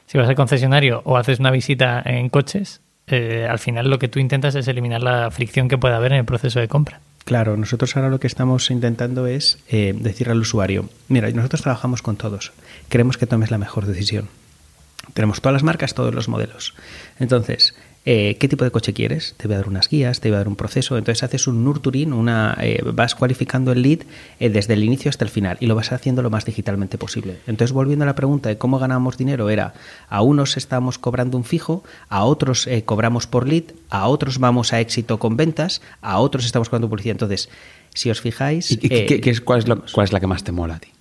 Si vas al concesionario o haces una visita en coches, eh, al final lo que tú intentas es eliminar la fricción que pueda haber en el proceso de compra. Claro, nosotros ahora lo que estamos intentando es eh, decir al usuario, mira, nosotros trabajamos con todos, queremos que tomes la mejor decisión. Tenemos todas las marcas, todos los modelos. Entonces, eh, qué tipo de coche quieres, te voy a dar unas guías, te voy a dar un proceso. Entonces haces un nurturing, una, eh, vas cualificando el lead eh, desde el inicio hasta el final y lo vas haciendo lo más digitalmente posible. Entonces, volviendo a la pregunta de cómo ganamos dinero, era a unos estamos cobrando un fijo, a otros cobramos por lead, a otros vamos a éxito con ventas, a otros estamos cobrando publicidad. Entonces, si os fijáis... ¿Y, es, cuál, es ¿Cuál es la que más te mola a ti?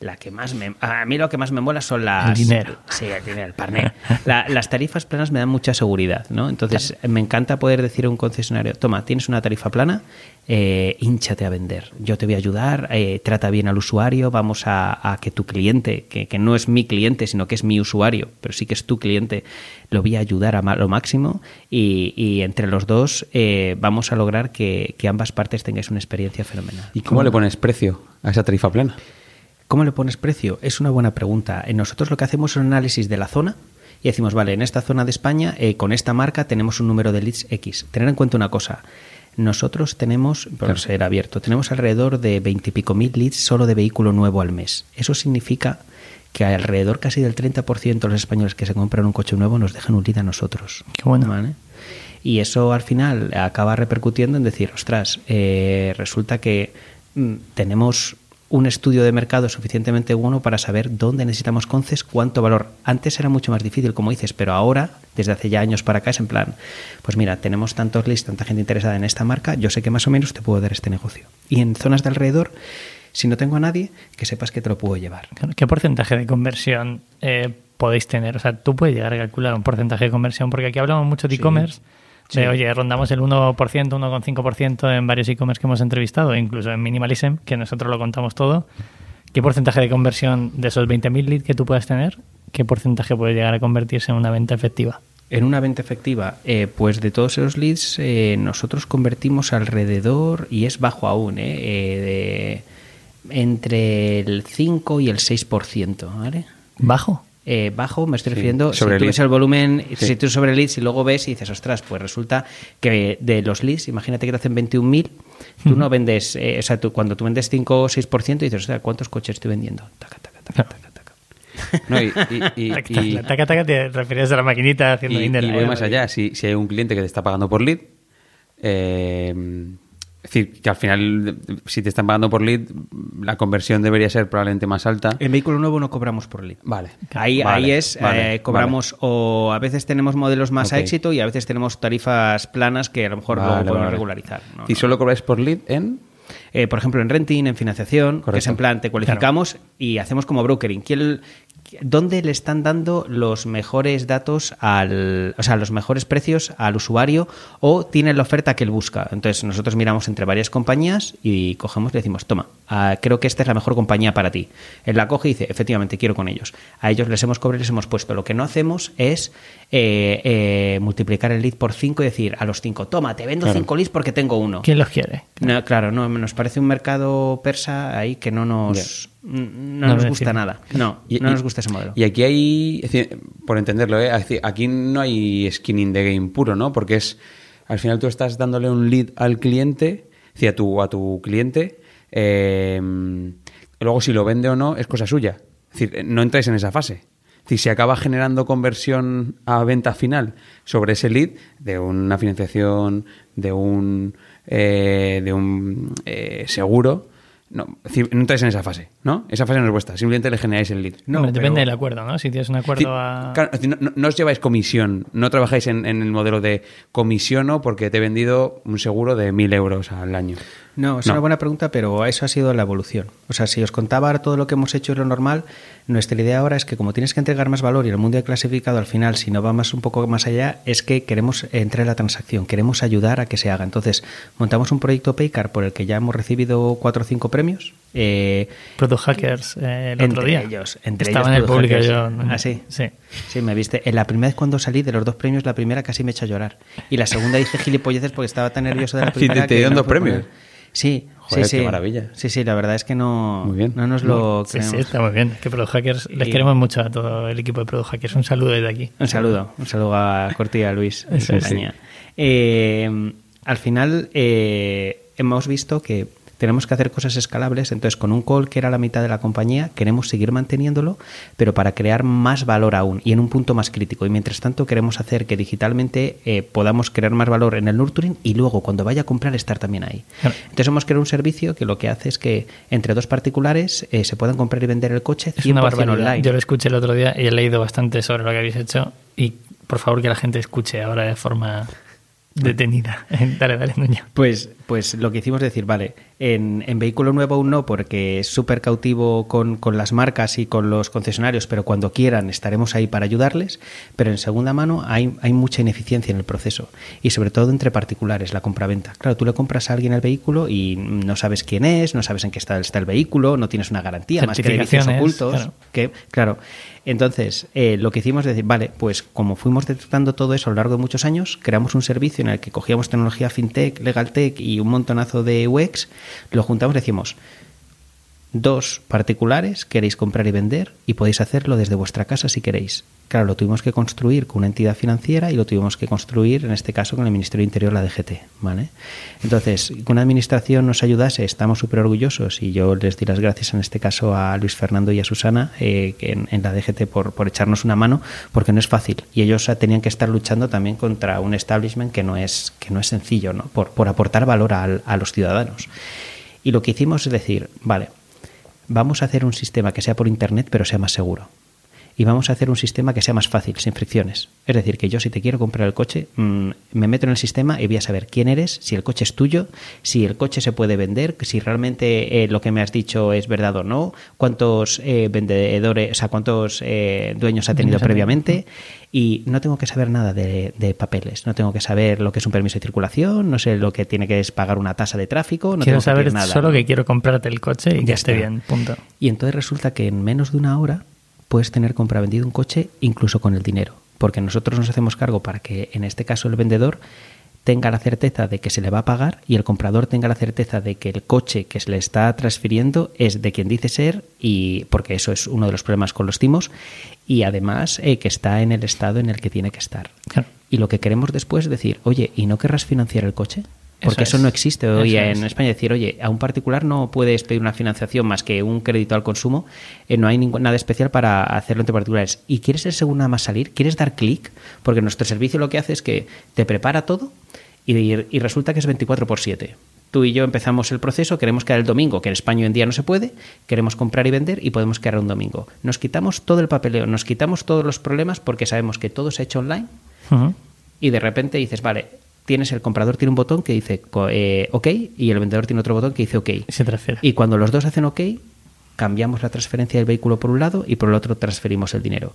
La que más me a mí lo que más me mola son las el dinero. Sí el dinero el parné. Las tarifas planas me dan mucha seguridad no entonces me encanta poder decir a un concesionario toma tienes una tarifa plana eh, hinchate a vender. Yo te voy a ayudar eh, trata bien al usuario vamos a, que tu cliente que, no es mi cliente sino que es mi usuario pero sí que es tu cliente lo voy a ayudar a lo máximo y, entre los dos eh, vamos a lograr que, que ambas partes tengáis una experiencia fenomenal y cómo le pones precio a esa tarifa plana ¿Cómo le pones precio? Es una buena pregunta. Eh, nosotros lo que hacemos es un análisis de la zona y decimos, vale, en esta zona de España, eh, con esta marca tenemos un número de leads X. Tener en cuenta una cosa. Nosotros tenemos, por ser abierto, tenemos alrededor de veintipico mil leads solo de vehículo nuevo al mes. Eso significa que alrededor casi del 30% de los españoles que se compran un coche nuevo nos dejan un lead a nosotros. Qué bueno. Y eso al final acaba repercutiendo en decir, ostras, eh, resulta que mm, tenemos un estudio de mercado suficientemente bueno para saber dónde necesitamos conces, cuánto valor. Antes era mucho más difícil, como dices, pero ahora, desde hace ya años para acá, es en plan, pues mira, tenemos tantos leads, tanta gente interesada en esta marca, yo sé que más o menos te puedo dar este negocio. Y en zonas de alrededor, si no tengo a nadie, que sepas que te lo puedo llevar. ¿Qué porcentaje de conversión eh, podéis tener? O sea, tú puedes llegar a calcular un porcentaje de conversión, porque aquí hablamos mucho de e-commerce. Oye, rondamos el 1%, 1,5% en varios e-commerce que hemos entrevistado, incluso en Minimalism, que nosotros lo contamos todo. ¿Qué porcentaje de conversión de esos 20.000 leads que tú puedas tener, qué porcentaje puede llegar a convertirse en una venta efectiva? En una venta efectiva, eh, pues de todos esos leads eh, nosotros convertimos alrededor, y es bajo aún, eh, de, entre el 5 y el 6%. ¿vale? ¿Bajo? Eh, bajo, me estoy refiriendo, sobre si tú ves el volumen, si tú sobre leads y luego ves y dices, ostras, pues resulta que de los leads, imagínate que te hacen 21.000, tú no vendes, eh, o sea, tú, cuando tú vendes 5 o 6% dices, ostras, ¿cuántos coches estoy vendiendo? Taca, taca, taca, taca, taca. No, y, y, y, *laughs* taca, taca, te refieres a la maquinita haciendo. Y voy más allá, si, si hay un cliente que te está pagando por lead, eh, es decir, que al final, si te están pagando por lead, la conversión debería ser probablemente más alta. En vehículo nuevo no cobramos por lead. Vale. Ahí, ahí es, eh, cobramos o a veces tenemos modelos más a éxito y a veces tenemos tarifas planas que a lo mejor luego podemos regularizar. ¿Y solo cobráis por lead en...? Eh, por ejemplo, en renting, en financiación, que es en plan, te cualificamos y hacemos como brokering. ¿Quién, ¿Dónde le están dando los mejores datos al, o sea, los mejores precios al usuario o tiene la oferta que él busca? Entonces nosotros miramos entre varias compañías y cogemos y le decimos, toma, ah, creo que esta es la mejor compañía para ti. Él la coge y dice, efectivamente, quiero con ellos. A ellos les hemos cobrado y les hemos puesto. Lo que no hacemos es eh, eh, multiplicar el lead por 5 y decir a los 5, toma, te vendo 5 leads porque tengo uno. ¿Quién los quiere? No, claro, no, nos parece un mercado persa ahí que no nos... No, nos gusta nada. *laughs* No, no nos gusta ese modelo. Y aquí hay, por entenderlo, ¿eh? aquí no hay skinning de game puro, ¿no? Porque es, al final tú estás dándole un lead al cliente, a tu, a tu cliente, eh, luego si lo vende o no es cosa suya. Es decir, no entráis en esa fase. Si se acaba generando conversión a venta final sobre ese lead de una financiación, de un, eh, de un seguro, No, es decir, no entráis en esa fase, ¿no? Esa fase no es vuestra, simplemente le generáis el lead. No, depende pero- del acuerdo, ¿no? Si tienes un acuerdo a... Claro, no, no- no os lleváis comisión, no trabajáis en, en el modelo de comisiono porque te he vendido un seguro de 1.000 euros al año. No, es No. una buena pregunta, pero eso ha sido la evolución. O sea, si os contaba todo lo que hemos hecho es lo normal, nuestra idea ahora es que como tienes que entregar más valor y el mundo de clasificado al final, si no va más un poco más allá, es que queremos entrar en la transacción, queremos ayudar a que se haga. Entonces, montamos un proyecto Paycar por el que ya hemos recibido cuatro o cinco premios. Eh, Product Hackers eh, el otro entre día. ellos, entre Estaba ellos en el público Hackers. yo. ¿no? ¿Ah, sí? Sí. Sí, me viste. En la primera vez cuando salí de los dos premios, la primera casi me echa a llorar. Y la segunda dije gilipolleces porque estaba tan nervioso de la *laughs* Sí, te- primera. te que dieron no dos premios. poner. Sí, Joder, sí, qué sí. maravilla. Sí, sí, la verdad es que no, Muy bien. no nos lo Sí, creemos. sí, está muy bien. Que Product Hackers, les queremos mucho a todo el equipo de Product Hackers. Un saludo desde aquí. Un saludo, un saludo a Corti y a Luis Eso es, compañía. Eh, al final eh, hemos visto que tenemos que hacer cosas escalables, entonces con un call que era la mitad de la compañía queremos seguir manteniéndolo, pero para crear más valor aún y en un punto más crítico. Y mientras tanto queremos hacer que digitalmente eh, podamos crear más valor en el nurturing y luego cuando vaya a comprar estar también ahí. Claro. Entonces hemos creado un servicio que lo que hace es que entre dos particulares eh, se puedan comprar y vender el coche 100% Es una barbaridad. online. Yo lo escuché el otro día y he leído bastante sobre lo que habéis hecho. Y por favor que la gente escuche ahora de forma detenida. *laughs* dale, dale, Nuño. Pues, pues lo que hicimos es decir, vale, en, en vehículo nuevo aún no, porque es súper cautivo con, con las marcas y con los concesionarios, pero cuando quieran estaremos ahí para ayudarles. Pero en segunda mano hay, hay mucha ineficiencia en el proceso y sobre todo entre particulares, la compraventa. Claro, tú le compras a alguien el vehículo y no sabes quién es, no sabes en qué estado está el vehículo, no tienes una garantía más que de vicios Certificaciones, ocultos. claro. Que, claro. Entonces, eh, lo que hicimos es decir, vale, pues como fuimos detectando todo eso a lo largo de muchos años, creamos un servicio en el que cogíamos tecnología fintech, legal tech y un montonazo de UX, lo juntamos y decimos, dos particulares queréis comprar y vender y podéis hacerlo desde vuestra casa si queréis. Claro, lo tuvimos que construir con una entidad financiera y lo tuvimos que construir, en este caso, con el Ministerio de Interior, la DGT. ¿vale? Entonces, que una administración nos ayudase, estamos súper orgullosos y yo les doy las gracias en este caso a Luis Fernando y a Susana eh, en, la DGT por, por echarnos una mano, porque no es fácil. Y ellos tenían que estar luchando también contra un establishment que no es, que no es sencillo, ¿no? Por, por aportar valor al- a los ciudadanos. Y lo que hicimos es decir, vale, vamos a hacer un sistema que sea por Internet pero sea más seguro. Y vamos a hacer un sistema que sea más fácil, sin fricciones. Es decir, que yo si te quiero comprar el coche, mm, me meto en el sistema y voy a saber quién eres, si el coche es tuyo, si el coche se puede vender, si realmente eh, lo que me has dicho es verdad o no, cuántos eh, vendedores, o sea, cuántos eh, dueños ha tenido previamente. Y no tengo que saber nada de, de papeles, no tengo que saber lo que es un permiso de circulación, no sé lo que tiene que es pagar una tasa de tráfico, no quiero tengo que saber nada. solo que quiero comprarte el coche y que Ya esté está. bien. Punto. Y entonces resulta que en menos de una hora puedes tener compravendido un coche incluso con el dinero. Porque nosotros nos hacemos cargo para que en este caso el vendedor tenga la certeza de que se le va a pagar y el comprador tenga la certeza de que el coche que se le está transfiriendo es de quien dice ser y porque eso es uno de los problemas con los timos y además eh, que está en el estado en el que tiene que estar. Claro. Y lo que queremos después es decir, oye, ¿y no querrás financiar el coche? Porque Eso eso, es. no existe hoy Eso en es. España. Decir, oye, a un particular no puedes pedir una financiación más que un crédito al consumo. eh, no hay nada especial para hacerlo entre particulares. ¿Y quieres el segundo nada más salir? ¿Quieres dar clic? Porque nuestro servicio lo que hace es que te prepara todo y, y resulta que es 24 por 7. Tú y yo empezamos el proceso, queremos quedar el domingo, que en España hoy en día no se puede, queremos comprar y vender y podemos quedar un domingo. Nos quitamos todo el papeleo, nos quitamos todos los problemas porque sabemos que todo se ha hecho online y de repente dices, vale, tienes el comprador tiene un botón que dice eh, OK y el vendedor tiene otro botón que dice OK. Y se transfiere. Y cuando los dos hacen OK, cambiamos la transferencia del vehículo por un lado y por el otro transferimos el dinero.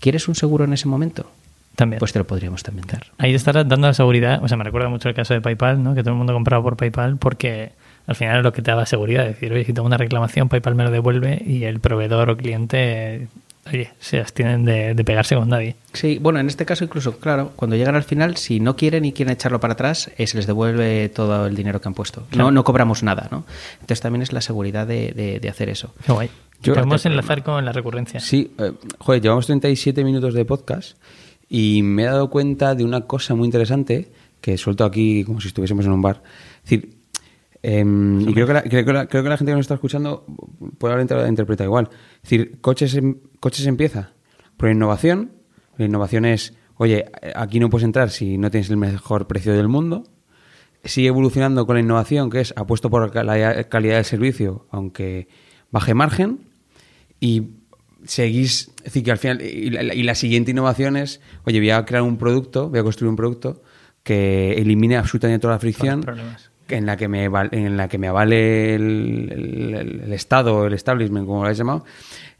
¿Quieres un seguro en ese momento? También. Pues te lo podríamos también dar. Ahí estarás dando la seguridad. O sea, me recuerda mucho el caso de PayPal, ¿no? Que todo el mundo compraba por PayPal porque al final es lo que te daba seguridad. Decir, oye, si tengo una reclamación, PayPal me lo devuelve y el proveedor o cliente, oye, se abstienen de, de pegarse con nadie. Sí, bueno, en este caso incluso, claro, cuando llegan al final, si no quieren y quieren echarlo para atrás, eh, se les devuelve todo el dinero que han puesto. Claro. No, no cobramos nada, ¿no? Entonces también es la seguridad de, de- de hacer eso. Qué guay. Yo- Podemos te- enlazar con la recurrencia. Sí, eh, joder, llevamos 37 minutos de podcast y me he dado cuenta de una cosa muy interesante que suelto aquí como si estuviésemos en un bar. Es decir, em, y creo que, la, creo, que la, creo que la gente que nos está escuchando probablemente lo interpreta igual. Es decir, coches, em- coches empieza por innovación. La innovación es, oye, aquí no puedes entrar si no tienes el mejor precio del mundo. sigue evolucionando con la innovación, que es apuesto por la calidad del servicio, aunque baje margen, y seguís, es decir, que al final, y la, siguiente innovación es, oye, voy a crear un producto, voy a construir un producto que elimine absolutamente toda la fricción, en la que me, en la que me avale el, el, Estado, el establishment, como lo habéis llamado.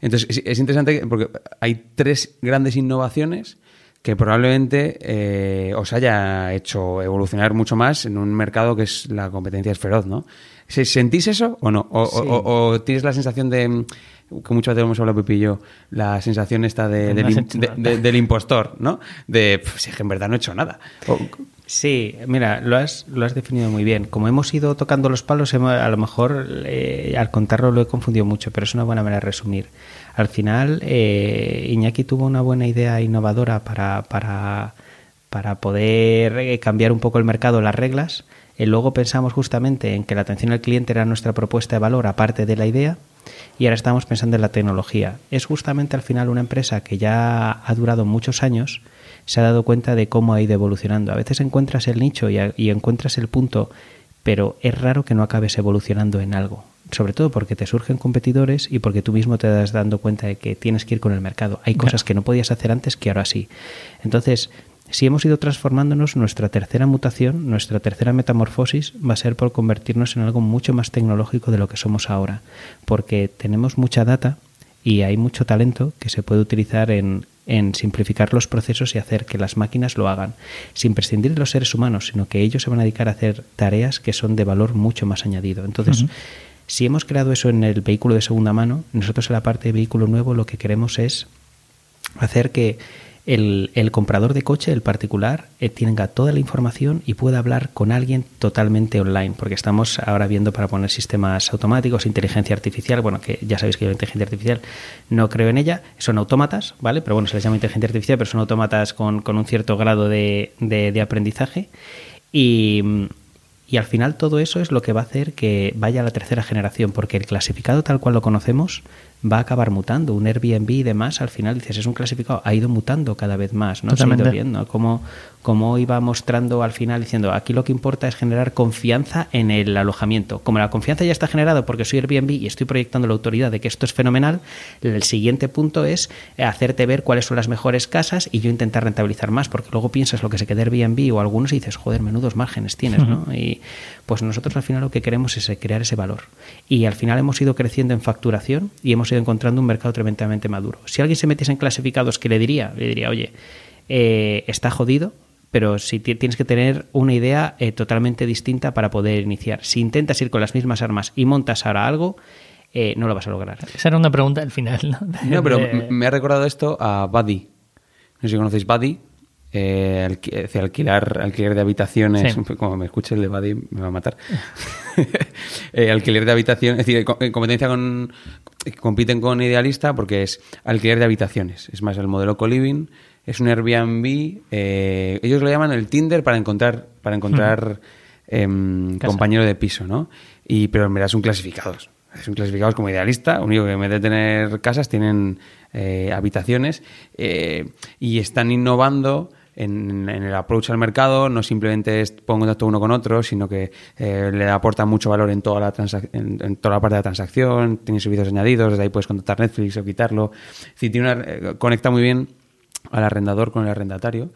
Entonces, es, interesante porque hay tres grandes innovaciones que probablemente eh, os haya hecho evolucionar mucho más en un mercado que es la competencia es feroz, ¿no? ¿Sentís eso o no? O, tienes la sensación de, que muchas veces hemos hablado Pipi y yo, la sensación esta de, del, impostor, ¿no? De, pues, que en verdad no he hecho nada. Sí, mira, lo has, lo has definido muy bien. Como hemos ido tocando los palos, a lo mejor eh, al contarlo lo he confundido mucho, pero es una buena manera de resumir. Al final, eh, Iñaki tuvo una buena idea innovadora para, para, para poder eh, cambiar un poco el mercado, las reglas. Y luego pensamos justamente en que la atención al cliente era nuestra propuesta de valor, aparte de la idea, y ahora estamos pensando en la tecnología. Es justamente al final una empresa que ya ha durado muchos años, se ha dado cuenta de cómo ha ido evolucionando. A veces encuentras el nicho y, encuentras el punto, pero es raro que no acabes evolucionando en algo. Sobre todo porque te surgen competidores y porque tú mismo te das dando cuenta de que tienes que ir con el mercado. Hay cosas que no podías hacer antes que ahora sí. Entonces, si hemos ido transformándonos, nuestra tercera mutación, nuestra tercera metamorfosis va a ser por convertirnos en algo mucho más tecnológico de lo que somos ahora, porque tenemos mucha data y hay mucho talento que se puede utilizar en, en simplificar los procesos y hacer que las máquinas lo hagan, sin prescindir de los seres humanos, sino que ellos se van a dedicar a hacer tareas que son de valor mucho más añadido. Entonces, si hemos creado eso en el vehículo de segunda mano, nosotros en la parte de vehículo nuevo lo que queremos es hacer que el, comprador de coche, el particular, eh, tenga toda la información y pueda hablar con alguien totalmente online, porque estamos ahora viendo para poner sistemas automáticos, inteligencia artificial, bueno, que ya sabéis que la inteligencia artificial no creo en ella, son autómatas, ¿vale? Pero bueno, se les llama inteligencia artificial, pero son autómatas con, con un cierto grado de, de aprendizaje. Y, y al final todo eso es lo que va a hacer que vaya a la tercera generación, porque el clasificado tal cual lo conocemos va a acabar mutando. Un Airbnb y demás, al final dices, es un clasificado, ha ido mutando cada vez más, ¿no? Se ha ido viendo cómo, cómo, iba mostrando al final diciendo, aquí lo que importa es generar confianza en el alojamiento. Como la confianza ya está generada porque soy Airbnb y estoy proyectando la autoridad de que esto es fenomenal, el siguiente punto es hacerte ver cuáles son las mejores casas y yo intentar rentabilizar más, porque luego piensas lo que se queda Airbnb o algunos y dices, joder, menudos márgenes tienes, ¿no? Y pues nosotros al final lo que queremos es crear ese valor. Y al final hemos ido creciendo en facturación y hemos encontrando un mercado tremendamente maduro. Si alguien se metiese en clasificados, ¿qué le diría? Le diría, oye, eh, está jodido, pero si tienes que tener una idea eh, totalmente distinta para poder iniciar. Si intentas ir con las mismas armas y montas ahora algo, eh, no lo vas a lograr. Esa era una pregunta al final, ¿no? no, pero me ha recordado esto a Buddy. No sé si conocéis Buddy eh, alquilar, alquiler de habitaciones, *laughs* como me escuche el de Buddy me va a matar. *laughs* eh, alquiler de habitaciones, es decir, en competencia con, compiten con Idealista porque es alquiler de habitaciones. Es más, el modelo co-living es un Airbnb, eh, ellos lo llaman el Tinder para encontrar, para encontrar em, compañero de piso, ¿no? Y, pero en verdad son clasificados. Son clasificados como idealista, único que en vez de tener casas tienen eh, habitaciones eh, y están innovando en, el approach al mercado, no simplemente es pongo contacto uno con otro, sino que eh, le aporta mucho valor en toda, la en, toda la parte de la transacción, tiene servicios añadidos, desde ahí puedes contactar Netflix o quitarlo. tiene eh, conecta muy bien al arrendador con el arrendatario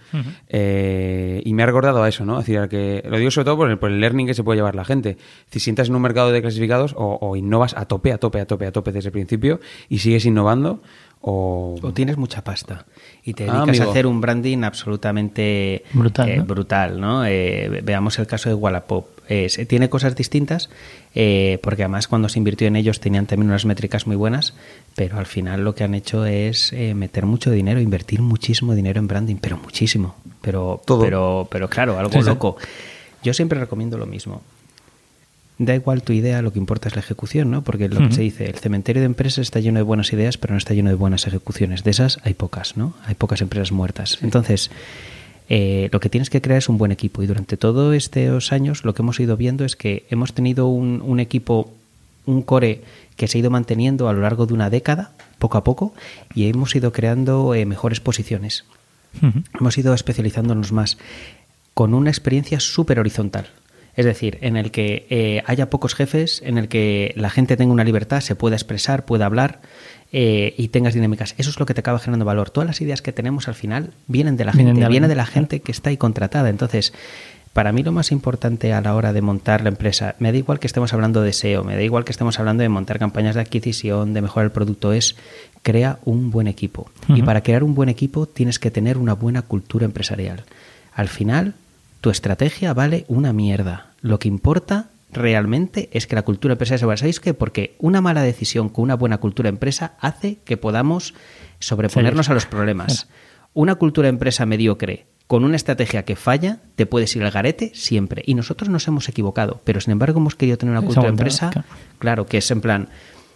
eh, y me ha recordado a eso, ¿no? Es decir, que, lo digo sobre todo por el, por el, learning que se puede llevar la gente. Si sientas en un mercado de clasificados o, o, innovas a tope, a tope, a tope, a tope desde el principio y sigues innovando, o... tienes mucha pasta y te ah, dedicas a hacer un branding absolutamente brutal, eh, brutal ¿no? Eh, veamos el caso de Wallapop. tiene cosas distintas eh, porque además cuando se invirtió en ellos tenían también unas métricas muy buenas, pero al final lo que han hecho es meter mucho dinero, invertir muchísimo dinero en branding, pero muchísimo, pero, pero, pero claro, algo loco. Yo siempre recomiendo lo mismo da igual tu idea, lo que importa es la ejecución, ¿no? Porque lo que se dice, el cementerio de empresas está lleno de buenas ideas, pero no está lleno de buenas ejecuciones. De esas hay pocas, ¿no? Hay pocas empresas muertas. Entonces, eh, lo que tienes que crear es un buen equipo. Y durante todos estos años lo que hemos ido viendo es que hemos tenido un, equipo, un core que se ha ido manteniendo a lo largo de una década, poco a poco, y hemos ido creando eh, mejores posiciones. Hemos ido especializándonos más con una experiencia súper horizontal. Es decir, en el que eh, haya pocos jefes, en el que la gente tenga una libertad, se pueda expresar, pueda hablar eh, y tengas dinámicas. Eso es lo que te acaba generando valor. Todas las ideas que tenemos al final vienen de la Vienen gente, de viene de la gente que está ahí contratada. Entonces, para mí lo más importante a la hora de montar la empresa, me da igual que estemos hablando de SEO, me da igual que estemos hablando de montar campañas de adquisición, de mejorar el producto, es crea un buen equipo. Y para crear un buen equipo tienes que tener una buena cultura empresarial. Al final, tu estrategia vale una mierda. Lo que importa realmente es que la cultura empresarial se vaya. ¿Sabéis qué? Porque una mala decisión con una buena cultura empresa hace que podamos sobreponernos a los problemas. Una cultura empresa mediocre con una estrategia que falla, te puedes ir al garete siempre. Y nosotros nos hemos equivocado, pero sin embargo hemos querido tener una cultura aguantado, empresa, claro, que es en plan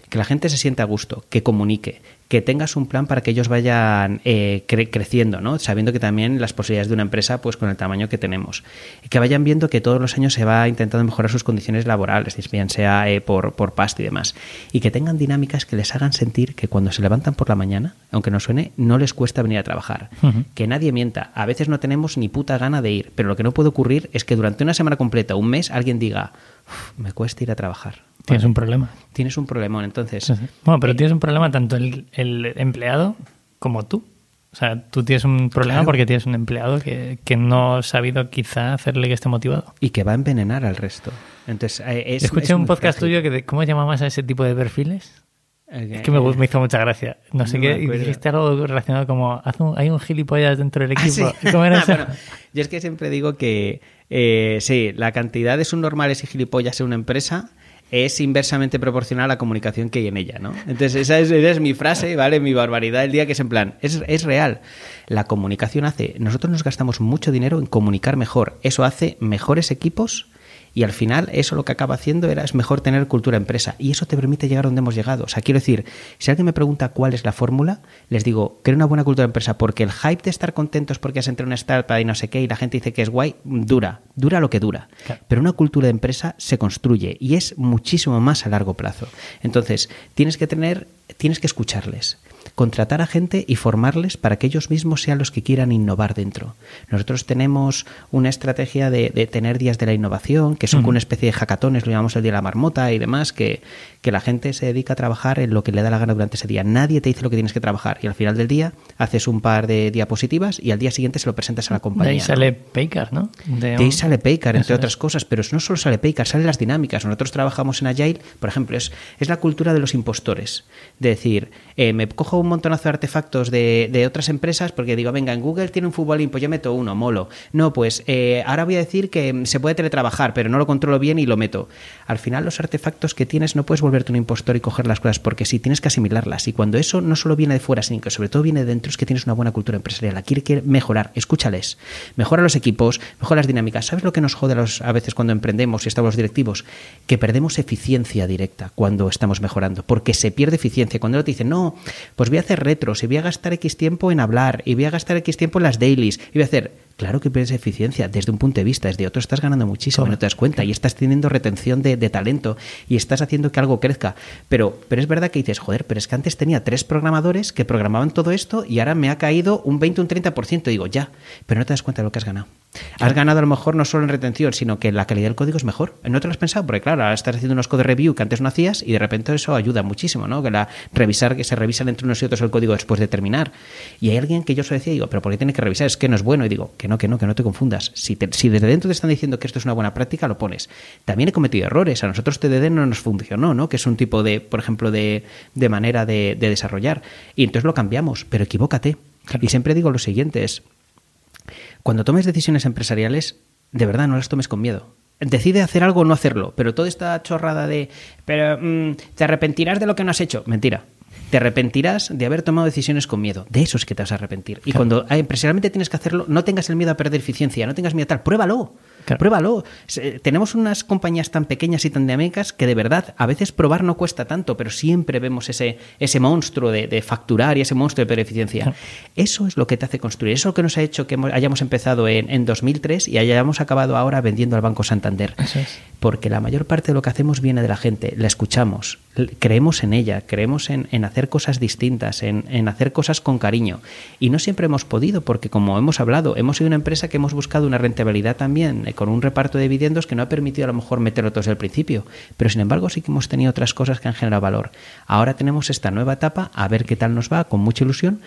que la gente se sienta a gusto, que comunique, que tengas un plan para que ellos vayan eh, cre- creciendo, ¿no? Sabiendo que también las posibilidades de una empresa, pues con el tamaño que tenemos, y que vayan viendo que todos los años se va intentando mejorar sus condiciones laborales, bien sea eh, por, por pasta y demás, y que tengan dinámicas que les hagan sentir que cuando se levantan por la mañana, aunque no suene, no les cuesta venir a trabajar, que nadie mienta, a veces no tenemos ni puta gana de ir, pero lo que no puede ocurrir es que durante una semana completa, un mes, alguien diga, "Uf, me cuesta ir a trabajar. Tienes un problema. Tienes un problemón, entonces. Bueno, pero eh, tienes un problema tanto el, el empleado como tú. O sea, tú tienes un problema Claro. porque tienes un empleado que, que no ha sabido quizá hacerle que esté motivado. y que va a envenenar al resto. Entonces, eh, es, Escuché es un podcast frágil. tuyo que de- ¿cómo llamabas a ese tipo de perfiles? Eh, Es que me, me hizo mucha gracia. No sé No qué, dijiste algo relacionado como "Haz un- hay un gilipollas dentro del Ah, equipo. sí. ¿Cómo era *laughs* eso? Bueno, yo es que siempre digo que eh, sí, la cantidad de subnormales y gilipollas en una empresa es inversamente proporcional a la comunicación que hay en ella, ¿no? Entonces esa es, esa es mi frase, ¿vale? Mi barbaridad del día que es en plan, es, es real. La comunicación hace, nosotros nos gastamos mucho dinero en comunicar mejor, eso hace mejores equipos y al final eso lo que acaba haciendo era es mejor tener cultura empresa y eso te permite llegar donde hemos llegado. O sea, quiero decir, si alguien me pregunta cuál es la fórmula, les digo, crea una buena cultura empresa porque el hype de estar contentos porque has entrado en una startup y no sé qué y la gente dice que es guay, dura, dura lo que dura. Claro. Pero una cultura de empresa se construye y es muchísimo más a largo plazo. Entonces, tienes que tener, tienes que escucharles, contratar a gente y formarles para que ellos mismos sean los que quieran innovar dentro. Nosotros tenemos una estrategia de, de tener días de la innovación, que son Ujú. una especie de hackatones, lo llamamos el día de la marmota y demás, que, que la gente se dedica a trabajar en lo que le da la gana durante ese día. Nadie te dice lo que tienes que trabajar y al final del día haces un par de diapositivas y al día siguiente se lo presentas a la De compañía. ahí ¿no? sale Paycard, ¿no? De De ahí sale Paycard, entre otras cosas, pero no solo sale Paycard, salen las dinámicas. Nosotros trabajamos en Agile, por ejemplo, es, es la cultura de los impostores. De decir, eh, me cojo un montonazo de artefactos de, otras empresas porque digo, venga, en Google tiene un futbolín, pues yo meto uno, molo. No, pues eh, ahora voy a decir que mm, se puede teletrabajar, pero no lo controlo bien y lo meto. Al final, los artefactos que tienes no puedes volverte un impostor y coger las cosas porque sí, tienes que asimilarlas. Y cuando eso no solo viene de fuera, sino que sobre todo viene de dentro, es que tienes una buena cultura empresarial. Hay que mejorar, escúchales. Mejora los equipos, mejora las dinámicas. ¿Sabes lo que nos jode a, a veces cuando emprendemos y estamos los directivos? Que perdemos eficiencia directa cuando estamos mejorando, porque se pierde eficiencia. Cuando te dicen, no, pues voy a hacer retros y voy a gastar X tiempo en hablar y voy a gastar X tiempo en las dailies y voy a hacer. Claro que pierdes eficiencia desde un punto de vista, desde otro estás ganando muchísimo y no te das cuenta y estás teniendo retención de, de talento y estás haciendo que algo crezca. Pero, pero es verdad que dices, joder, pero es que antes tenía tres programadores que programaban todo esto y ahora me ha caído un 20 o un 30%. Digo, ya, pero no te das cuenta de lo que has ganado. Has ganado a lo mejor no solo en retención, sino que la calidad del código es mejor. ¿No te lo has pensado? Porque claro, ahora estás haciendo unos code review que antes no hacías y de repente eso ayuda muchísimo, ¿no? Que la revisar, que se revisan entre unos y otros el código después de terminar. Y hay alguien que yo se decía, digo, pero ¿por qué tiene que revisar? Es que no es bueno. Y digo, que no, que no, que no te confundas. Si, te- si desde dentro te están diciendo que esto es una buena práctica, lo pones. También he cometido errores. A nosotros TDD no nos funcionó, ¿no? Que es un tipo de, por ejemplo, de, de manera de, de desarrollar. Y entonces lo cambiamos, pero equivócate. Y siempre digo lo siguiente, es, cuando tomes decisiones empresariales, de verdad no las tomes con miedo. Decide hacer algo o no hacerlo, pero toda esta chorrada de, pero mm, te arrepentirás de lo que no has hecho. Mentira. Te arrepentirás de haber tomado decisiones con miedo. De eso es que te vas a arrepentir. Y cuando ah, empresarialmente tienes que hacerlo, no tengas el miedo a perder eficiencia, no tengas miedo a tal. Pruébalo. Claro. Pruébalo. Tenemos unas compañías tan pequeñas y tan dinámicas que de verdad a veces probar no cuesta tanto, pero siempre vemos ese, ese monstruo de, de facturar y ese monstruo de eficiencia. Claro. Eso es lo que te hace construir. Eso es lo que nos ha hecho que hemos- hayamos empezado en, en 2003 y hayamos acabado ahora vendiendo al Banco Santander. Eso es. Porque la mayor parte de lo que hacemos viene de la gente. La escuchamos, creemos en ella, creemos en, en hacer cosas distintas, en, en, hacer cosas con cariño. Y no siempre hemos podido, porque como hemos hablado, hemos sido una empresa que hemos buscado una rentabilidad también, con un reparto de dividendos que no ha permitido a lo mejor meterlo todo desde el principio. Pero sin embargo sí que hemos tenido otras cosas que han generado valor. Ahora tenemos esta nueva etapa, a ver qué tal nos va, con mucha ilusión,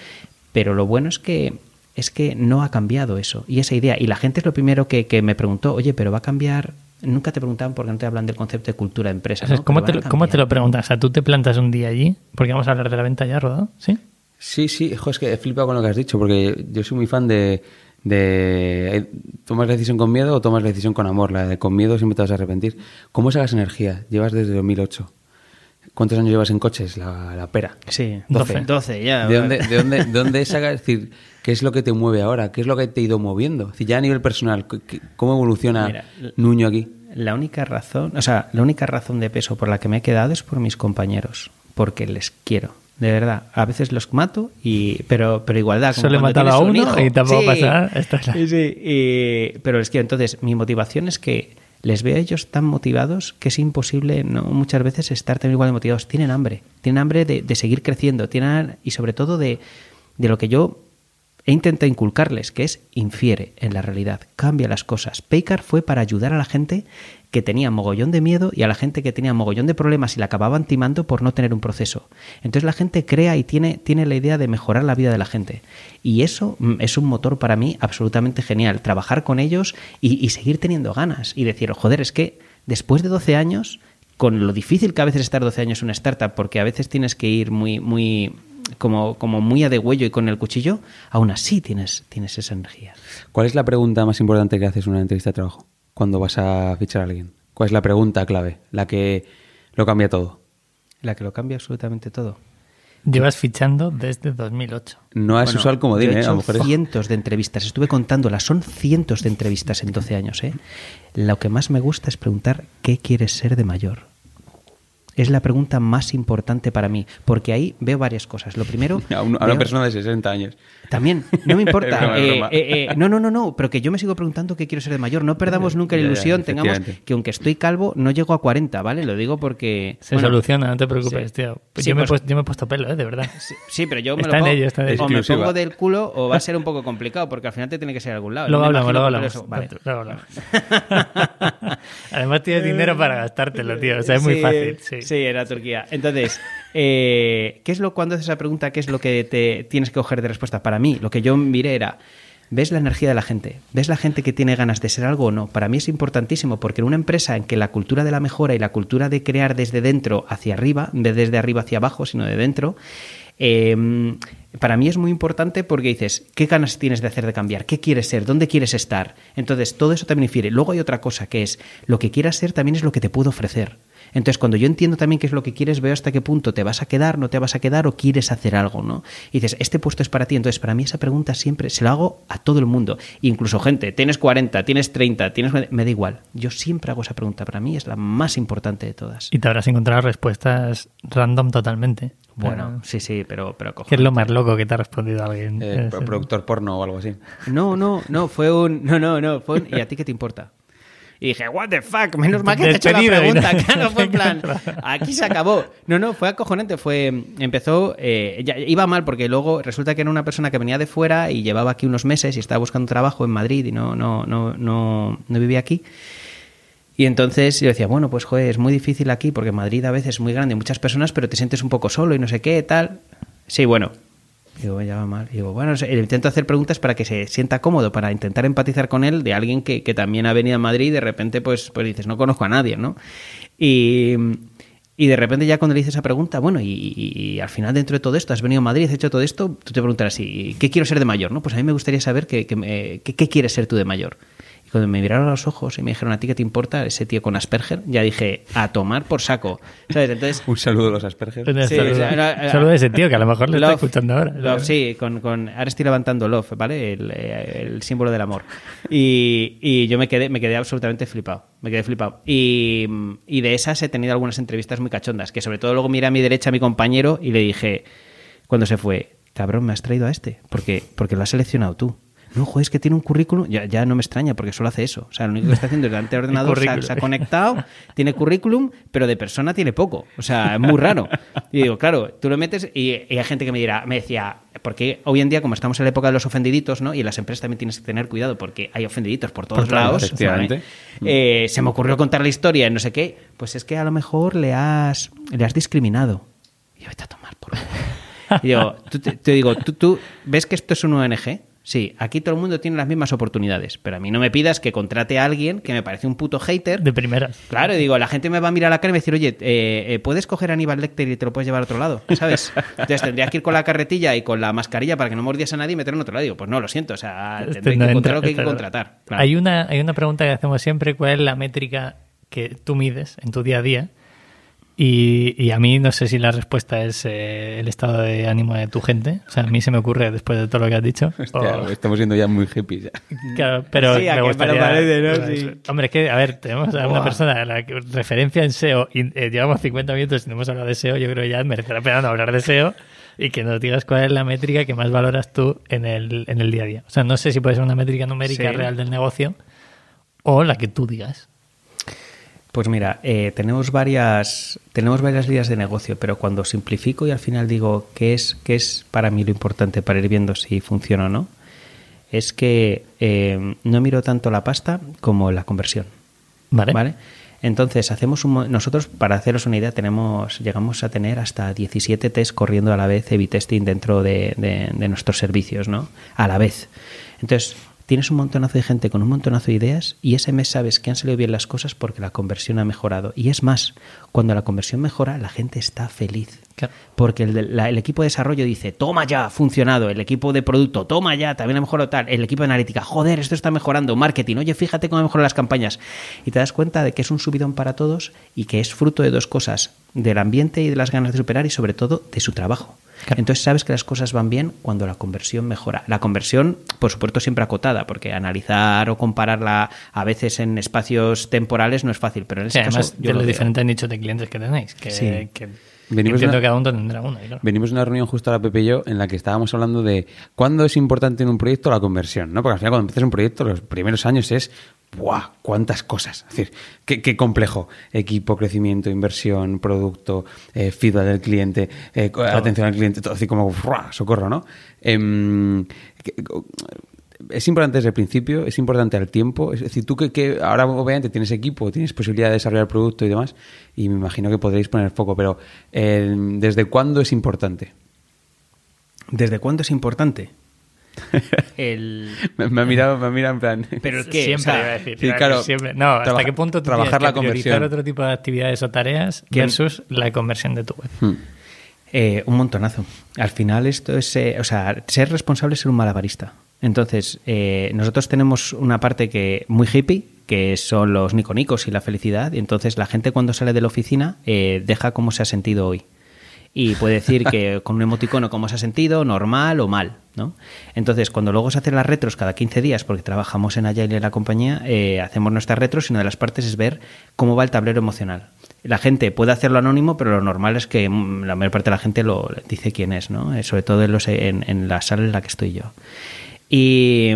pero lo bueno es que es que no ha cambiado eso y esa idea. Y la gente es lo primero que, que me preguntó, oye, pero va a cambiar nunca te preguntaban porque no te hablan del concepto de cultura de empresa. ¿no? ¿cómo, te, ¿Cómo, te, lo preguntas? O sea, tú te plantas un día allí, porque vamos a hablar de la venta ya, Rodado, ¿sí? Sí, sí, es que he flipado con lo que has dicho, porque yo soy muy fan de, de tomas la decisión con miedo o tomas la decisión con amor. La de con miedo siempre te vas a arrepentir. ¿Cómo sacas energía? Llevas desde 2008. ¿Cuántos años llevas en coches? La, la pera. Sí, 12. 12 ya. ¿De dónde, de dónde, de *laughs* dónde sacas? Es decir, ¿qué es lo que te mueve ahora? ¿Qué es lo que te ha ido moviendo? Es decir, ya a nivel personal, ¿cómo evoluciona Mira, Nuño aquí? La única razón, o sea, la única razón de peso por la que me he quedado es por mis compañeros, porque les quiero. De verdad, a veces los mato, y, pero, pero igualdad. Solo he matado a uno un y tampoco sí, pasa Esto es la... Sí, y, pero les quiero. Entonces, mi motivación es que les veo a ellos tan motivados que es imposible no muchas veces estar tan igual de motivados. Tienen hambre, tienen hambre de, de seguir creciendo, tienen y sobre todo de, de lo que yo he intentado inculcarles, que es infiere en la realidad, cambia las cosas. Paycar fue para ayudar a la gente que tenía mogollón de miedo y a la gente que tenía mogollón de problemas y la acababan timando por no tener un proceso. Entonces la gente crea y tiene, tiene la idea de mejorar la vida de la gente. Y eso es un motor para mí absolutamente genial, trabajar con ellos y, y seguir teniendo ganas y decir, joder, es que después de 12 años, con lo difícil que a veces estar 12 años en una startup, porque a veces tienes que ir muy, muy, como, como muy a degüello y con el cuchillo, aún así tienes, tienes esa energía. ¿Cuál es la pregunta más importante que haces en una entrevista de trabajo cuando vas a fichar a alguien? ¿Cuál es la pregunta clave? La que lo cambia todo. La que lo cambia absolutamente todo. Llevas fichando desde 2008. No es Bueno, usual como yo he ¿eh? A hecho es- cientos de entrevistas. Estuve contándolas. Son cientos de entrevistas en 12 años. ¿eh? Lo que más me gusta es preguntar ¿qué quieres ser de mayor? Es la pregunta más importante para mí, porque ahí veo varias cosas. Lo primero, *laughs* a, un- a una persona de 60 años. también, no me *laughs* importa. Broma, Eh, broma. eh, eh, no, no, no, no, pero que yo me sigo preguntando qué quiero ser de mayor. No perdamos nunca la Ya, ya, ilusión. Tengamos que aunque estoy calvo, no llego a 40, ¿vale? Lo digo porque... Se bueno, soluciona, no te preocupes, sí. tío. Sí, yo, me he pues- puesto, yo me he puesto pelo, ¿eh? De verdad. Sí, sí, pero yo me Está lo en pongo, ello, está en ello. o me pongo del culo o va a ser un poco complicado porque al final te tiene que ser a algún lado. Luego No me hablamos, luego hablamos. eso- vale. Luego hablamos. *laughs* Además tienes dinero para gastártelo, tío. O sea, es muy Sí, fácil. Sí. Sí, era Turquía. Entonces, eh, ¿qué es lo cuando haces esa pregunta? ¿Qué es lo que te tienes que coger de respuesta? Para mí, lo que yo miré era. ¿Ves la energía de la gente? ¿Ves la gente que tiene ganas de ser algo o no? Para mí es importantísimo porque en una empresa en que la cultura de la mejora y la cultura de crear desde dentro hacia arriba, de desde arriba hacia abajo, sino de dentro, eh, para mí es muy importante porque dices, ¿qué ganas tienes de hacer de cambiar? ¿Qué quieres ser? ¿Dónde quieres estar? Entonces, todo eso también infiere. Luego hay otra cosa que es, lo que quieras ser también es lo que te puedo ofrecer. Entonces, cuando yo entiendo también qué es lo que quieres, veo hasta qué punto te vas a quedar, no te vas a quedar o quieres hacer algo, ¿no? Y dices, este puesto es para ti. Entonces, para mí esa pregunta siempre se la hago a todo el mundo. Incluso gente, tienes 40, tienes 30, tienes... Me da igual. Yo siempre hago esa pregunta. Para mí es la más importante de todas. Y te habrás encontrado respuestas random totalmente. Bueno, sí, sí, pero... pero ¿Qué es lo más loco que te ha respondido alguien? Eh, productor porno o algo así. No, no, no, fue un. No, no, no, fue un. ¿Y a ti qué te importa? Y dije, what the fuck, menos mal que te he hecho la pregunta, ¿no? *laughs* *laughs* claro, fue en plan, aquí se acabó. No, no, fue acojonante, fue, empezó, eh, ya, iba mal porque luego resulta que era una persona que venía de fuera y llevaba aquí unos meses y estaba buscando trabajo en Madrid y no, no, no, no, no vivía aquí. Y entonces yo decía, bueno, pues joder, es muy difícil aquí porque Madrid a veces es muy grande, muchas personas, pero te sientes un poco solo y no sé qué, tal. Sí, bueno. Digo, ya va mal. Digo, bueno, intento hacer preguntas para que se sienta cómodo, para intentar empatizar con él de alguien que, que también ha venido a Madrid y de repente, pues, pues dices, no conozco a nadie, ¿no? Y, y de repente ya cuando le dices esa pregunta, bueno, y, al final dentro de todo esto, has venido a Madrid, has hecho todo esto, tú te preguntarás, ¿y qué quiero ser de mayor? ¿no? Pues a mí me gustaría saber me- qué- qué quieres ser tú de mayor. Cuando me miraron a los ojos y me dijeron, ¿a ti qué te importa ese tío con Asperger? Ya dije, a tomar por saco. ¿Sabes? Entonces... *laughs* Un saludo a los Asperger. Un Sí, saludo. o sea, era- era- Saludo a ese tío que a lo mejor le está escuchando ahora. love, sí, con, con, ahora estoy levantando love, ¿vale? El, eh, el símbolo del amor. Y, y yo me quedé, me quedé absolutamente flipado. Me quedé flipado. Y, y de esas he tenido algunas entrevistas muy cachondas, que sobre todo luego miré a mi derecha a mi compañero y le dije, cuando se fue, cabrón, me has traído a este, porque, porque lo has seleccionado tú. No, joder, es que tiene un currículum. Ya, ya no me extraña porque solo hace eso. O sea, lo único que está haciendo es delante del *laughs* ordenador, se ha, currículum. se ha conectado, tiene currículum, pero de persona tiene poco. O sea, es muy raro. Y digo, claro, tú lo metes y, y hay gente que me dirá, me decía, porque hoy en día, como estamos en la época de los ofendiditos, ¿no? Y las empresas también tienes que tener cuidado porque hay ofendiditos por todos Por lados. Eh, se me ocurrió contar la historia, no sé qué. Pues es que a lo mejor le has, le has discriminado. Y yo, vete a tomar por. Y digo, tú, te, te digo, ¿tú, ¿tú ves que esto es un ONG? Sí, aquí todo el mundo tiene las mismas oportunidades, pero a mí no me pidas que contrate a alguien que me parece un puto hater. De primeras. Claro, digo, la gente me va a mirar a la cara y me va a decir, oye, eh, eh, ¿puedes coger a Aníbal Lecter y te lo puedes llevar a otro lado? *laughs* ¿Sabes? Entonces tendría que ir con la carretilla y con la mascarilla para que no mordiese a nadie y meterlo en otro lado. Digo, pues no, lo siento, o sea, Este tendré no que encontrar lo que hay que contratar. Claro. Hay, una, hay una pregunta que hacemos siempre, ¿cuál es la métrica que tú mides en tu día a día? Y, y a mí no sé si la respuesta es eh, el estado de ánimo de tu gente. O sea, a mí se me ocurre después de todo lo que has dicho. Hostia, O- estamos siendo ya muy hippies. Claro, pero Sí, a me que me gustaría... lo parece, ¿no? Sí. Hombre, es que, a ver, tenemos a una Buah. persona, la que- referencia en SEO, y eh, llevamos 50 minutos y no hemos hablado de SEO, yo creo que ya merece la pena no hablar de SEO y que nos digas cuál es la métrica que más valoras tú en el, en el día a día. O sea, no sé si puede ser una métrica numérica Sí. real del negocio o la que tú digas. Pues mira, eh, tenemos varias tenemos varias líneas de negocio, pero cuando simplifico y al final digo qué es qué es para mí lo importante para ir viendo si funciona o no, es que eh, no miro tanto la pasta como la conversión. ¿Vale? ¿Vale? Entonces, hacemos un, nosotros, para haceros una idea, tenemos, llegamos a tener hasta 17 test corriendo a la vez, A/B testing dentro de, de- de nuestros servicios, ¿no? A la vez. Entonces, tienes un montonazo de gente con un montonazo de ideas y ese mes sabes que han salido bien las cosas porque la conversión ha mejorado. Y es más, cuando la conversión mejora, la gente está feliz. Claro. Porque el, la- el equipo de desarrollo dice, toma ya, ha funcionado. El equipo de producto, toma ya, también ha mejorado tal. El equipo de analítica, joder, esto está mejorando. Marketing, oye, fíjate cómo han mejorado las campañas. Y te das cuenta de que es un subidón para todos y que es fruto de dos cosas, del ambiente y de las ganas de superar y sobre todo de su trabajo. Claro. Entonces sabes que las cosas van bien cuando la conversión mejora. La conversión, por supuesto, siempre acotada, porque analizar o compararla a veces en espacios temporales no es fácil, pero en Sí, ese además caso yo de lo los diferentes nichos de clientes que tenéis. Que, Sí. que Venimos entiendo una- que cada uno tendrá uno. y claro. Venimos de una reunión justo a la Pepe y yo en la que estábamos hablando de cuándo es importante en un proyecto la conversión, ¿no? Porque al final cuando empiezas un proyecto los primeros años es ¡buah! ¡Cuántas cosas! Es decir, qué, qué complejo. Equipo, crecimiento, inversión, producto, eh, feedback del cliente, eh, atención al cliente, todo así como ¡buah! socorro, ¿no? Em, es importante desde el principio, es importante al tiempo. Es decir, tú que, que ahora obviamente tienes equipo, tienes posibilidad de desarrollar producto y demás, y me imagino que podréis poner foco, pero eh, ¿desde cuándo es importante? ¿Desde cuándo es importante? *laughs* El... Me, me ha mirado, me ha mirado en plan. *laughs* Pero el *laughs* qué, Siempre o sea, iba a decir. sí, claro, siempre. No, ¿hasta trabaja- qué punto tú trabajar tienes la que conversión. otro tipo de actividades o tareas ¿Quién? versus la conversión de tu web? Hmm. Eh, un montonazo. Al final esto es, eh, o sea, ser responsable es ser un malabarista. Entonces, eh, nosotros tenemos una parte que muy hippie, que son los niconicos y la felicidad, y entonces la gente cuando sale de la oficina eh, deja cómo se ha sentido hoy. Y puede decir que *laughs* con un emoticono cómo se ha sentido, normal o mal, ¿no? Entonces, cuando luego se hacen las retros cada 15 días, porque trabajamos en Agile en la compañía, eh, hacemos nuestras retros y una de las partes es ver cómo va el tablero emocional. La gente puede hacerlo anónimo, pero lo normal es que mm, la mayor parte de la gente lo dice quién es, ¿no? Eh, Sobre todo en, los- en, en la sala en la que estoy yo. Y,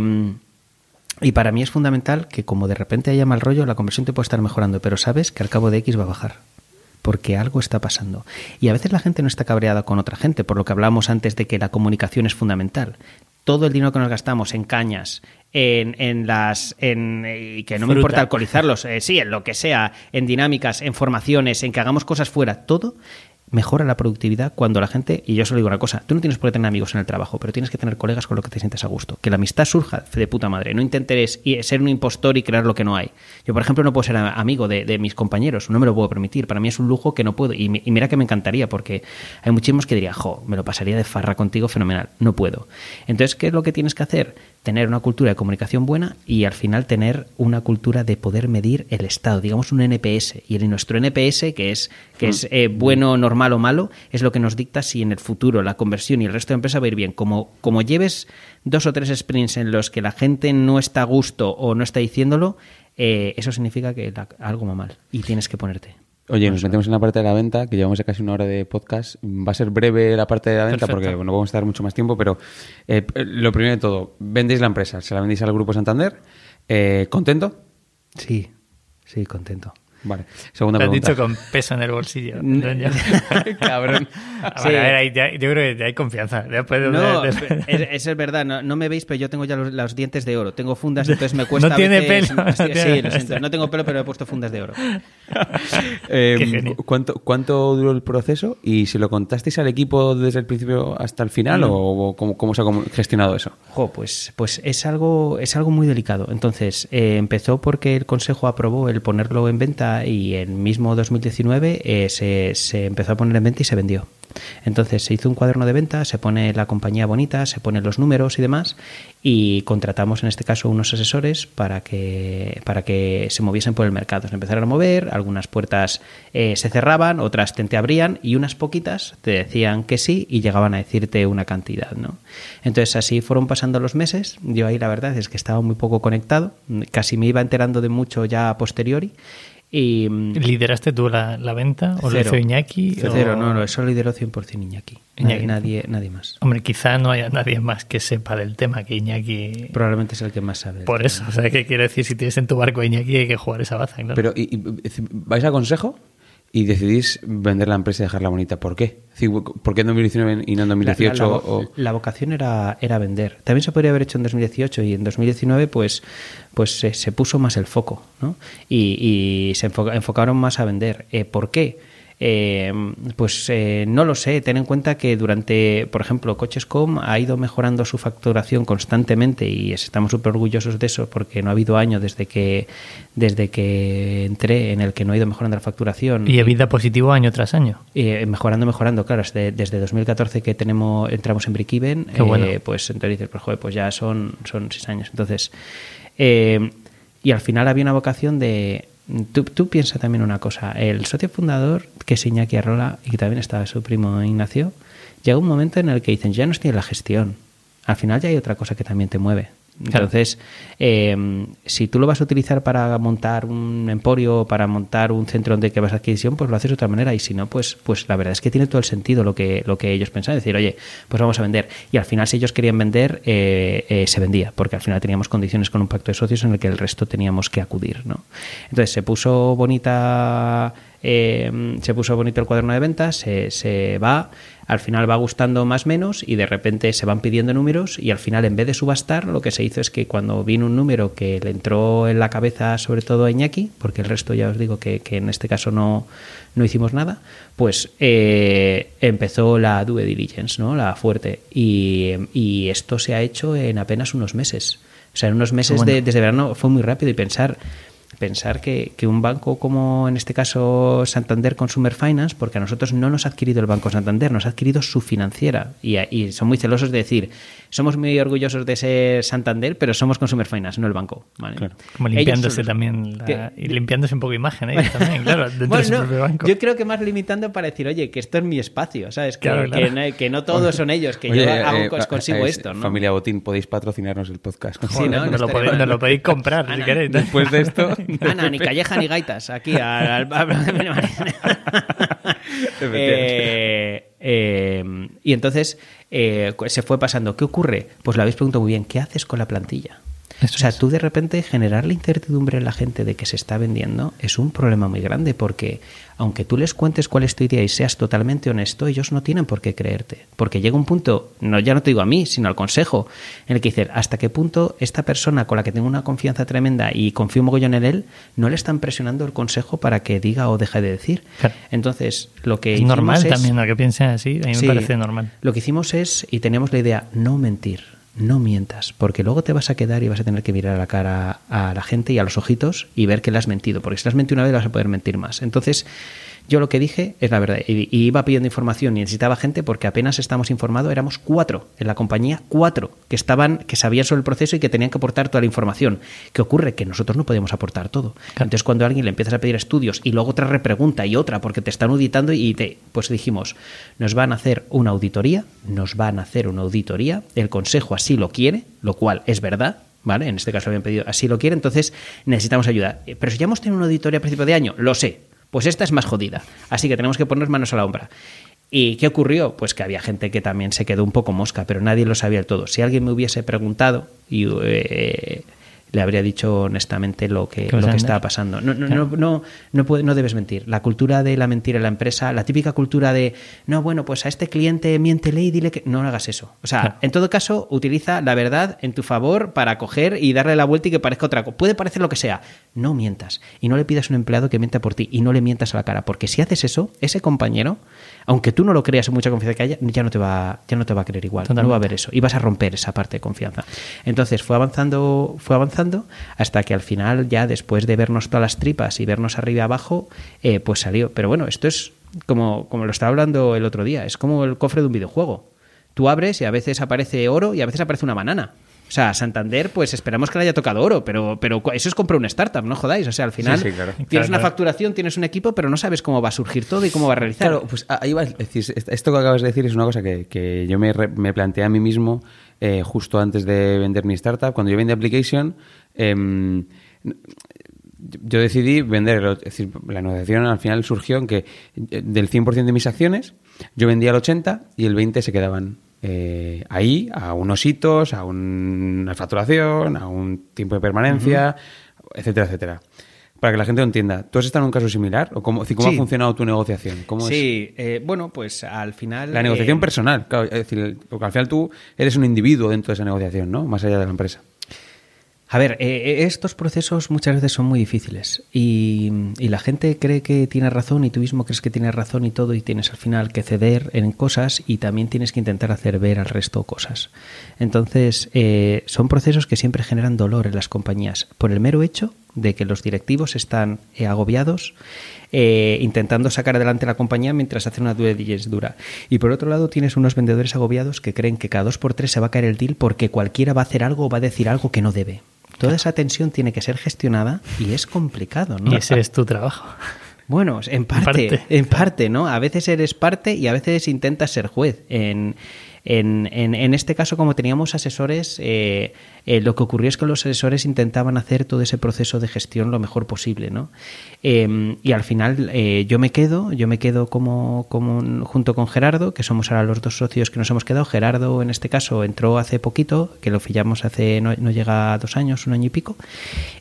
y para mí es fundamental que como de repente haya mal rollo, la conversión te puede estar mejorando, pero sabes que al cabo de X va a bajar. Porque algo está pasando. Y a veces la gente no está cabreada con otra gente, por lo que hablábamos antes de que la comunicación es fundamental. Todo el dinero que nos gastamos en cañas, en, en las. En, y que no me importa alcoholizarlos, eh, sí, en lo que sea, en dinámicas, en formaciones, en que hagamos cosas fuera, todo mejora la productividad cuando la gente, y yo solo digo una cosa, tú no tienes por qué tener amigos en el trabajo, pero tienes que tener colegas con los que te sientes a gusto. Que la amistad surja de puta madre. No intentes ser un impostor y crear lo que no hay. Yo, por ejemplo, no puedo ser amigo de, de mis compañeros, no me lo puedo permitir. Para mí es un lujo que no puedo. Y, y mira que me encantaría, porque hay muchísimos que dirían, jo, me lo pasaría de farra contigo fenomenal. No puedo. Entonces, ¿qué es lo que tienes que hacer? Tener una cultura de comunicación buena y al final tener una cultura de poder medir el estado, digamos un NPS. Y en nuestro NPS, que es, que es eh, bueno, normal o malo, es lo que nos dicta si en el futuro la conversión y el resto de empresa va a ir bien. Como, como lleves dos o tres sprints en los que la gente no está a gusto o no está diciéndolo, eh, eso significa que la- algo va mal y tienes que ponerte. Oye, nos metemos en la parte de la venta, que llevamos ya casi una hora de podcast. Va a ser breve la parte de la venta Perfecto. porque no vamos a estar mucho más tiempo, pero eh, lo primero de todo, vendéis la empresa, se la vendéis al Grupo Santander. Eh, ¿Contento? Sí, sí, contento. Vale. Segunda Lo has pregunta. dicho con peso en el bolsillo. *laughs* Cabrón. A ver, Sí. a ver, ahí ya- yo creo que ya hay confianza. Después de- No, de- es, eso es verdad, no, no me veis, pero yo tengo ya los, los dientes de oro. Tengo fundas, entonces me *laughs* cuesta. No tiene veces- pelo, *laughs* no Sí, tiene- lo siento, no tengo pelo, pero he puesto fundas de oro. Eh, Qué genio. ¿cu- ¿cuánto, ¿Cuánto duró el proceso? ¿Y si lo contasteis al equipo desde el principio hasta el final? ¿O, o cómo, cómo se ha gestionado eso? Jo, pues, pues es algo, es algo muy delicado. Entonces, eh, empezó porque el Consejo aprobó el ponerlo en venta y en mismo 2019 eh, se, se empezó a poner en venta y se vendió. Entonces se hizo un cuaderno de venta, se pone la compañía bonita, se ponen los números y demás, y contratamos en este caso unos asesores para que, para que se moviesen por el mercado. Se empezaron a mover, algunas puertas eh, se cerraban, otras te te abrían y unas poquitas te decían que sí y llegaban a decirte una cantidad. ¿no? Entonces así fueron pasando los meses. Yo ahí la verdad es que estaba muy poco conectado, casi me iba enterando de mucho ya a posteriori. Y, ¿Lideraste tú la, la venta o lo hizo Iñaki? Cero, o- no, no, eso lo lideró 100% Iñaki. Iñaki. Nadie, nadie, nadie más. Hombre, quizá no haya nadie más que sepa del tema que Iñaki. Probablemente es el que más sabe. Por eso, o sea, ¿qué quiero decir? Si tienes en tu barco a Iñaki hay que jugar esa baza, claro. Pero, y, y- ¿vais a consejo? Y decidís vender la empresa y dejarla bonita. ¿Por qué? ¿Por qué en 2019 y no en La- 2018? La, la- o- la vocación era, era vender. También se podría haber hecho en 2018 y en 2019 pues, pues se, se puso más el foco ¿no? y, y se enfo- enfocaron más a vender. Eh, ¿Por qué? Eh, pues eh, no lo sé. Ten en cuenta que durante, por ejemplo, Coches.com ha ido mejorando su facturación constantemente y estamos súper orgullosos de eso porque no ha habido año desde que, desde que entré en el que no ha ido mejorando la facturación. Y vida positivo año tras año. Eh, mejorando, mejorando, claro, desde, desde 2014 que tenemos, entramos en Break-Even, bueno. pues entonces dices, pues joder, pues ya son, son seis años. Entonces, y al final había una vocación de... Tú, tú piensas también una cosa, el socio fundador, que es Iñaki Arrola, y que también estaba su primo Ignacio, llega un momento en el que dicen, ya no estoy en la gestión, al final ya hay otra cosa que también te mueve. Entonces, eh, si tú lo vas a utilizar para montar un emporio, para montar un centro donde que vas a adquisición, pues lo haces de otra manera. Y si no, pues, pues la verdad es que tiene todo el sentido lo que, lo que ellos pensaban. Decir, oye, pues vamos a vender. Y al final, si ellos querían vender, eh, eh, se vendía, porque al final teníamos condiciones con un pacto de socios en el que el resto teníamos que acudir. ¿no? Entonces, se puso bonita. eh, se puso bonito el cuaderno de ventas, se, se va, al final va gustando más o menos y de repente se van pidiendo números y al final en vez de subastar lo que se hizo es que cuando vino un número que le entró en la cabeza sobre todo a Iñaki, porque el resto ya os digo que, que en este caso no, no hicimos nada, pues eh, empezó la due diligence, ¿no? la fuerte y, y esto se ha hecho en apenas unos meses. O sea, en unos meses Bueno. de, desde verano fue muy rápido y pensar pensar que, que un banco como en este caso Santander Consumer Finance, porque a nosotros no nos ha adquirido el Banco Santander, nos ha adquirido su financiera. Y, y son muy celosos de decir, somos muy orgullosos de ser Santander, pero somos Consumer Finance, no el banco. ¿vale? Claro. Como limpiándose son también. la- y limpiándose un poco imagen ellos también, claro, dentro Bueno, de su no, propio banco. yo creo que más limitando para decir, oye, que esto es mi espacio, ¿sabes? Que, Claro, que claro. no, que no todos son ellos, que Oye, yo eh, hago, eh, consigo eh, esto, ¿no? Familia Botín, podéis patrocinarnos el podcast. Sí, ¿no? Nos, lo podéis, mal. nos lo podéis comprar si queréis. Después de esto... Ana, ni calleja ni gaitas, aquí al... al- *laughs* Eh, eh, y entonces eh, se fue pasando. ¿Qué ocurre? Pues lo habéis preguntado muy bien. ¿Qué haces con la plantilla? Eso o sea, es. tú de repente generar la incertidumbre en la gente de que se está vendiendo es un problema muy grande porque aunque tú les cuentes cuál es tu idea y seas totalmente honesto, ellos no tienen por qué creerte. Porque llega un punto, no ya no te digo a mí, sino al consejo, en el que dices, ¿hasta qué punto esta persona con la que tengo una confianza tremenda y confío un mogollón en él, no le están presionando el consejo para que diga o deje de decir? Claro. Entonces, lo que Es normal es- también, ¿no? Que piensen así, a mí Sí. me parece normal. Lo que hicimos es, y teníamos la idea, no mentir, no mientas, porque luego te vas a quedar y vas a tener que mirar a la cara a la gente y a los ojitos y ver que le has mentido, porque si le has mentido una vez vas a poder mentir más. Entonces, yo lo que dije es la verdad, y, y iba pidiendo información y necesitaba gente porque apenas estamos informados, éramos cuatro en la compañía, cuatro que estaban, que sabían sobre el proceso y que tenían que aportar toda la información. ¿Qué ocurre? Que nosotros no podíamos aportar todo. Entonces, cuando a alguien le empiezas a pedir estudios y luego otra repregunta y otra porque te están auditando y te, pues dijimos, nos van a hacer una auditoría, nos van a hacer una auditoría, el consejo así lo quiere, lo cual es verdad, ¿vale? En este caso habían pedido, así lo quiere, entonces necesitamos ayuda. Eh, Pero si ya hemos tenido una auditoría a principio de año, lo sé. Pues esta es más jodida. Así que tenemos que poner manos a la obra. ¿Y qué ocurrió? Pues que había gente que también se quedó un poco mosca, pero nadie lo sabía del todo. Si alguien me hubiese preguntado y eh, le habría dicho honestamente lo que, lo que estaba pasando. No, no, no, no, no, puede- no debes mentir. La cultura de la mentira en la empresa, la típica cultura de, no, bueno, pues a este cliente miéntele y dile que... No hagas eso. O sea, Claro. en todo caso, utiliza la verdad en tu favor para coger y darle la vuelta y que parezca otra cosa. Puede parecer lo que sea. No mientas. Y no le pidas a un empleado que mienta por ti. Y no le mientas a la cara. Porque si haces eso, ese compañero, aunque tú no lo creas en mucha confianza que haya, ya no te va, ya no te va a creer igual. No va a Totalmente. haber eso. Y vas a romper esa parte de confianza. Entonces fue avanzando, fue avanzando hasta que al final, ya después de vernos todas las tripas y vernos arriba y abajo, eh, pues salió. Pero bueno, esto es como, como lo estaba hablando el otro día. Es como el cofre de un videojuego. Tú abres y a veces aparece oro y a veces aparece una banana. O sea, Santander, pues esperamos que le haya tocado oro, pero, pero eso es comprar una startup, no jodáis. O sea, al final Sí, sí, claro. tienes Claro, una claro. facturación, tienes un equipo, pero no sabes cómo va a surgir todo y cómo va a realizar. Claro, pues ahí va. Es decir, est- esto que acabas de decir es una cosa que, que yo me, re- me planteé a mí mismo eh, justo antes de vender mi startup. Cuando yo vendí Application, em, yo decidí vender. Es decir, la negociación al final surgió en que eh, del 100% de mis acciones, yo vendía el 80% y el 20% se quedaban eh, ahí, a unos hitos, a un- una facturación, a un tiempo de permanencia, etcétera, etcétera. Para que la gente lo entienda, ¿tú has estado en un caso similar? ¿O cómo, cómo Sí. ha funcionado tu negociación? ¿Cómo es? sí, eh, bueno, pues al final... La negociación eh, personal, claro, es decir, porque al final tú eres un individuo dentro de esa negociación, ¿no? Más allá de la empresa. A ver, eh, estos procesos muchas veces son muy difíciles y, y la gente cree que tiene razón y tú mismo crees que tienes razón y todo y tienes al final que ceder en cosas y también tienes que intentar hacer ver al resto cosas. Entonces, eh, son procesos que siempre generan dolor en las compañías por el mero hecho de que los directivos están eh, agobiados eh, intentando sacar adelante la compañía mientras hacen una due diligence dura. Y por otro lado tienes unos vendedores agobiados que creen que cada dos por tres se va a caer el deal porque cualquiera va a hacer algo o va a decir algo que no debe. Toda esa tensión tiene que ser gestionada y es complicado, ¿no? Y ese es tu trabajo. Bueno, en parte, parte. en parte, ¿no? A veces eres parte y a veces intentas ser juez. En, en, en, en este caso, como teníamos asesores, eh, eh, lo que ocurrió es que los asesores intentaban hacer todo ese proceso de gestión lo mejor posible, ¿no? Eh, y al final eh, yo me quedo, yo me quedo como, como un- junto con Gerardo, que somos ahora los dos socios que nos hemos quedado. Gerardo, en este caso, entró hace poquito, que lo pillamos hace, no, no llega a dos años, un año y pico.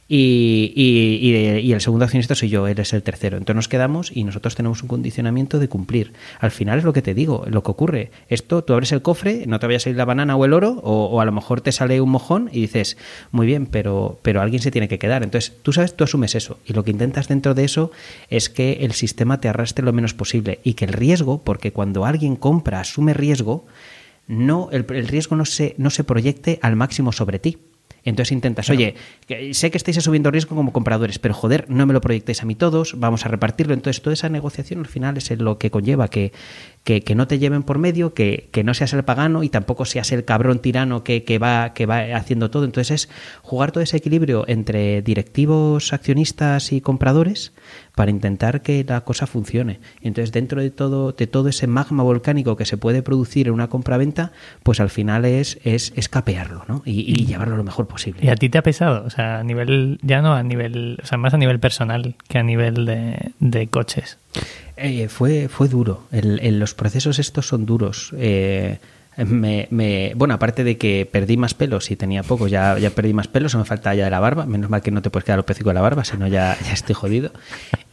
Y, y- y- y el segundo accionista soy yo, él es el tercero. Entonces nos quedamos y nosotros tenemos un condicionamiento de cumplir. Al final es lo que te digo, lo que ocurre. Esto, tú abres el cofre, no te vaya a salir la banana o el oro, o a lo mejor te sale un mojón y dices, muy bien, pero, pero alguien se tiene que quedar. Entonces tú sabes, tú asumes eso. Y lo que intentas dentro de eso es que el sistema te arrastre lo menos posible y que el riesgo, porque cuando alguien compra, asume riesgo, no, el, el riesgo no se, no se proyecte al máximo sobre ti. Entonces intentas, oye, que sé que estáis asumiendo riesgo como compradores, pero joder, no me lo proyectéis a mí todos, vamos a repartirlo. Entonces, toda esa negociación al final es lo que conlleva que, que, que no te lleven por medio, que, que no seas el pagano y tampoco seas el cabrón tirano que, que, va, que va haciendo todo. Entonces, es jugar todo ese equilibrio entre directivos, accionistas y compradores para intentar que la cosa funcione. Entonces, dentro de todo, de todo ese magma volcánico que se puede producir en una compraventa, pues al final es, es, es capearlo ¿no? y, y llevarlo lo mejor posible. ¿Y a ti te ha pesado? O sea, a nivel, ya no a nivel, o sea, más a nivel personal que a nivel de, de coches. Eh, fue, fue duro. El, el- los procesos estos son duros. Eh, me, me- bueno, aparte de que perdí más pelos y tenía poco, ya, ya perdí más pelos, me falta ya de la barba. Menos mal que no te puedes quedar el pecico de la barba, si no ya, ya estoy jodido.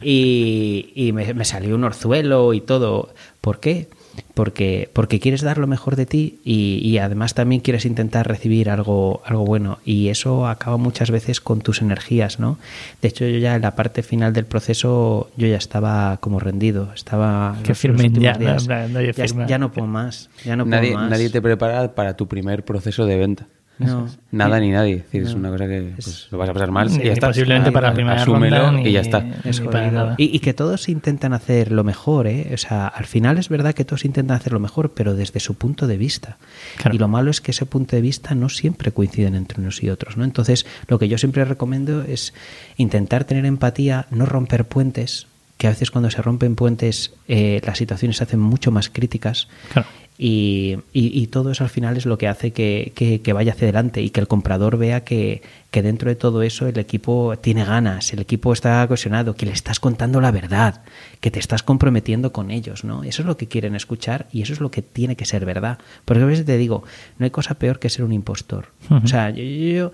Y, y me, me salió un orzuelo y todo. ¿Por qué? Porque, porque quieres dar lo mejor de ti y, y además también quieres intentar recibir algo, algo bueno. Y eso acaba muchas veces con tus energías, ¿no? De hecho, yo ya en la parte final del proceso, yo ya estaba como rendido. Estaba. Que firmen ya, *laughs* ¿no? días, ya, no puedo más. Ya no puedo nadie, más. nadie te prepara para tu primer proceso de venta. No. Nada ni nadie. Es decir, es una cosa que pues, lo vas a pasar mal Ni- y ya está. posiblemente para la primera Asúmelo ronda, y ya está. Y, y que todos intentan hacer lo mejor, ¿eh? O sea, al final es verdad que todos intentan hacer lo mejor, pero desde su punto de vista. Claro. Y lo malo es que ese punto de vista no siempre coinciden entre unos y otros, ¿no? Entonces, lo que yo siempre recomiendo es intentar tener empatía, no romper puentes, que a veces cuando se rompen puentes eh, las situaciones se hacen mucho más críticas. Claro. Y, y- y todo eso al final es lo que hace que, que- que vaya hacia adelante y que el comprador vea que, que dentro de todo eso el equipo tiene ganas, el equipo está cohesionado, que le estás contando la verdad, que te estás comprometiendo con ellos, ¿no? Eso es lo que quieren escuchar y eso es lo que tiene que ser verdad. Porque a veces te digo, no hay cosa peor que ser un impostor. O sea, yo, yo,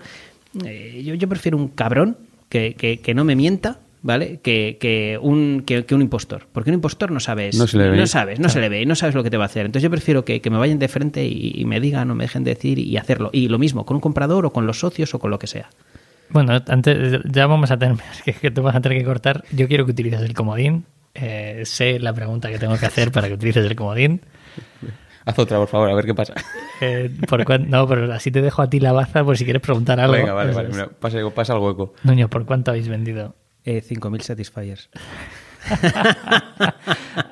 eh, yo- yo prefiero un cabrón que, que- que no me mienta, ¿vale? Que, que un, que, que un impostor. Porque un impostor no sabes, No se le ve. no sabes, no se le ve, y no sabes lo que te va a hacer. Entonces yo prefiero que, que me vayan de frente y, y me digan o me dejen decir y hacerlo. Y lo mismo, con un comprador o con los socios o con lo que sea. Bueno, antes ya vamos a tener *laughs* que, que te vas a tener que cortar. Yo quiero que utilices el comodín. Eh, sé la pregunta que tengo que hacer para que utilices el comodín. Haz otra, por favor, a ver qué pasa. Eh, por no, pero así te dejo a ti la baza por si quieres preguntar algo. Venga, vale, Eso vale. mira, pasa, pasa el hueco. Nuño, ¿por cuánto habéis vendido? Eh, 5.000 Satisfiers. *laughs*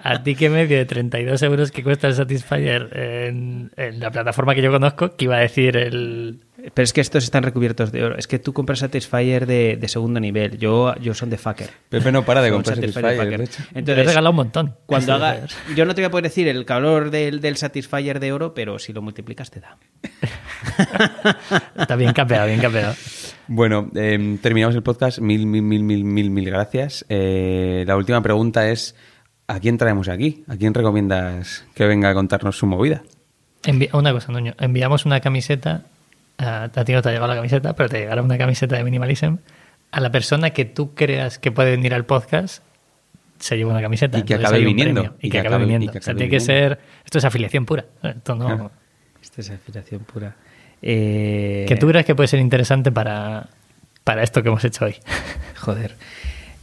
a ti que medio de 32 euros que cuesta el Satisfyer en, en la plataforma que yo conozco, que iba a decir el... Pero es que estos están recubiertos de oro. Es que tú compras Satisfyer de, de segundo nivel. Yo, yo son de fucker. Pepe no para de Son comprar Satisfyer Satisfyer, fucker. de hecho. Te he Entonces, regalado un montón. cuando haga... Yo no te voy a poder decir el calor del, del Satisfyer de oro, pero si lo multiplicas te da. *laughs* Está bien capeado, bien capeado. Bueno, eh, terminamos el podcast. Mil, mil, mil, mil, mil, mil gracias. Eh, la última pregunta es: ¿a quién traemos aquí? ¿A quién recomiendas que venga a contarnos su movida? Envi- una cosa, Nuño. Enviamos una camiseta. A, a ti no te ha llegado la camiseta, pero te llegará una camiseta de Minimalism. A la persona que tú creas que puede venir al podcast, se lleva una camiseta. Y que acabe viniendo. premio. Y, que, acabe viniendo. y que o sea, tiene que ser. Esto es afiliación pura. Esto no. Esta es aspiración pura. Eh, Que tú creas que puede ser interesante para, para esto que hemos hecho hoy. *laughs* Joder.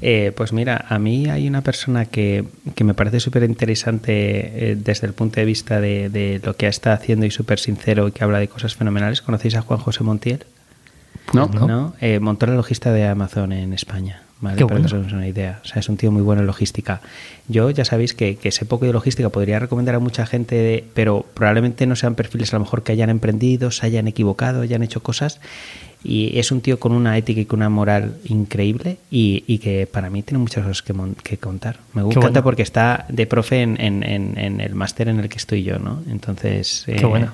Eh, pues mira, a mí hay una persona que, que me parece súper interesante eh, desde el punto de vista de, de lo que está haciendo y súper sincero y que habla de cosas fenomenales. ¿Conocéis a Juan José Montiel? ¿No? ¿no? Eh, montó la logista de Amazon en España. ¿vale? Qué Para que bueno. os hagáis una idea. O sea, es un tío muy bueno en logística. Yo ya sabéis que, que sé poco de logística, podría recomendar a mucha gente, de- pero probablemente no sean perfiles a lo mejor que hayan emprendido, se hayan equivocado, hayan hecho cosas. Y es un tío con una ética y con una moral increíble y, y que para mí tiene muchas cosas que, mon- que contar. Me Qué encanta bueno. porque está de profe en, en- en- en el máster en el que estoy yo, ¿no? Entonces... Qué eh, bueno.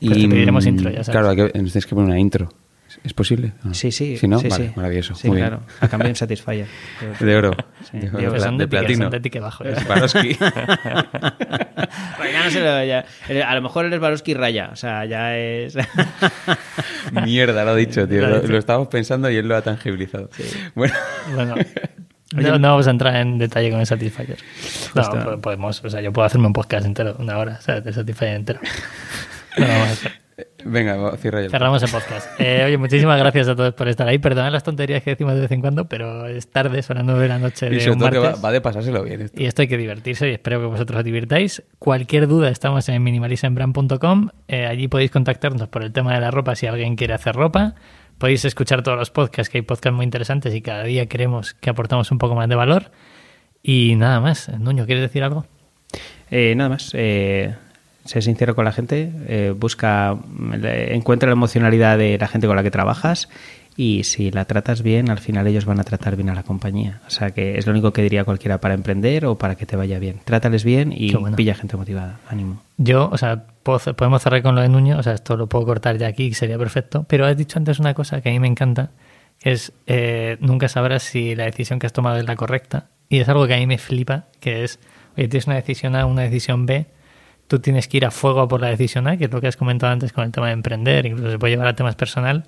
Pues te pediremos intro, ya sabes. Claro, que, tienes que poner una intro. ¿Es- ¿Es posible? ¿O no? Sí, sí. Si no, sí, vale, sí. maravilloso. Sí, Muy bien. claro. A cambio de un Satisfyer. *laughs* De oro. Sí, de, oro. Son de de, platino. son de bajo. ¿eh? Swarovski. *laughs* *laughs* Bueno, no se lo- ya- eh, a lo mejor el Swarovski raya, o sea, ya es... Mierda, lo ha dicho, tío. Lo Lo, estábamos pensando y él lo ha tangibilizado. Bueno, Bueno, no, no vamos a entrar en detalle con el Satisfyer. No, podemos, o sea, yo puedo hacerme un podcast entero, una hora, o sea, de Satisfyer entero. No vamos a hacer. Venga, cierra ya. el Cerramos el podcast. Eh, oye, muchísimas gracias a todos por estar ahí. Perdonad las tonterías que decimos de vez en cuando, pero es tarde, son las nueve de la noche Y de sobre un todo que martes. va, va de pasárselo bien esto. Y esto hay que divertirse y espero que vosotros os divirtáis. Cualquier duda estamos en minimalismbrand.com. Eh, allí podéis contactarnos por el tema de la ropa si alguien quiere hacer ropa. Podéis escuchar todos los podcasts, que hay podcasts muy interesantes y cada día queremos que aportamos un poco más de valor. Y nada más. Nuño, ¿quieres decir algo? Eh, nada más, eh, sé sincero con la gente, eh, busca, encuentra la emocionalidad de la gente con la que trabajas y si la tratas bien, al final ellos van a tratar bien a la compañía. O sea que es lo único que diría cualquiera para emprender o para que te vaya bien. Trátales bien y bueno. pilla gente motivada. Ánimo. Yo, o sea, puedo- podemos cerrar con lo de Nuño, o sea, esto lo puedo cortar ya aquí, sería perfecto, pero has dicho antes una cosa que a mí me encanta, que es eh, nunca sabrás si la decisión que has tomado es la correcta, y es algo que a mí me flipa, que es, oye, tienes una decisión A, una decisión B, tú tienes que ir a fuego a por la decisión A, que es lo que has comentado antes con el tema de emprender, incluso se puede llevar a temas personal,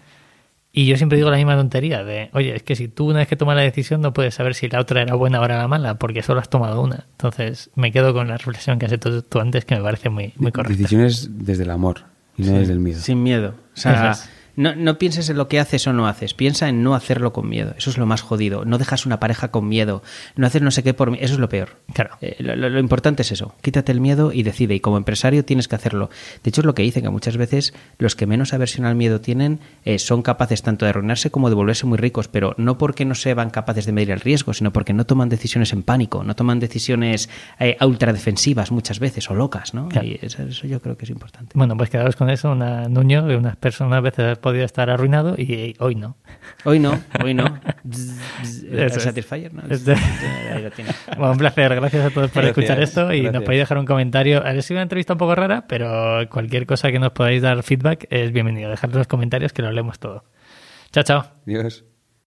y yo siempre digo la misma tontería de, oye, es que si tú una vez que tomas la decisión no puedes saber si la otra era buena o era la mala, porque solo has tomado una. Entonces me quedo con la reflexión que has hecho tú antes, que me parece muy, muy correcta. Decisiones desde el amor y no desde el miedo. Sin miedo. O sea. No, no pienses en lo que haces o no haces. Piensa en no hacerlo con miedo. Eso es lo más jodido. No dejas una pareja con miedo. No haces no sé qué por mí. Eso es lo peor. Claro. Eh, lo, lo- lo importante es eso. Quítate el miedo y decide. Y como empresario tienes que hacerlo. De hecho, es lo que dicen, que muchas veces los que menos aversión al miedo tienen eh, son capaces tanto de arruinarse como de volverse muy ricos. Pero no porque no sean capaces de medir el riesgo, sino porque no toman decisiones en pánico. No toman decisiones eh, ultradefensivas muchas veces o locas. ¿no? Claro. Y eso, eso yo creo que es importante. Bueno, pues quedaros con eso, una Nuño, unas personas, unas veces podido estar arruinado y hoy no. Hoy no, hoy no. *laughs* el. Satisfyer, ¿no? Ahí lo tienes. *laughs* Bueno, un placer, gracias a todos por Gracias, escuchar esto y nos gracias. podéis dejar un comentario. Ha sido una entrevista un poco rara, pero cualquier cosa que nos podáis dar feedback es bienvenido. Dejad en los comentarios que lo leemos todo. Chao, chao. Dios.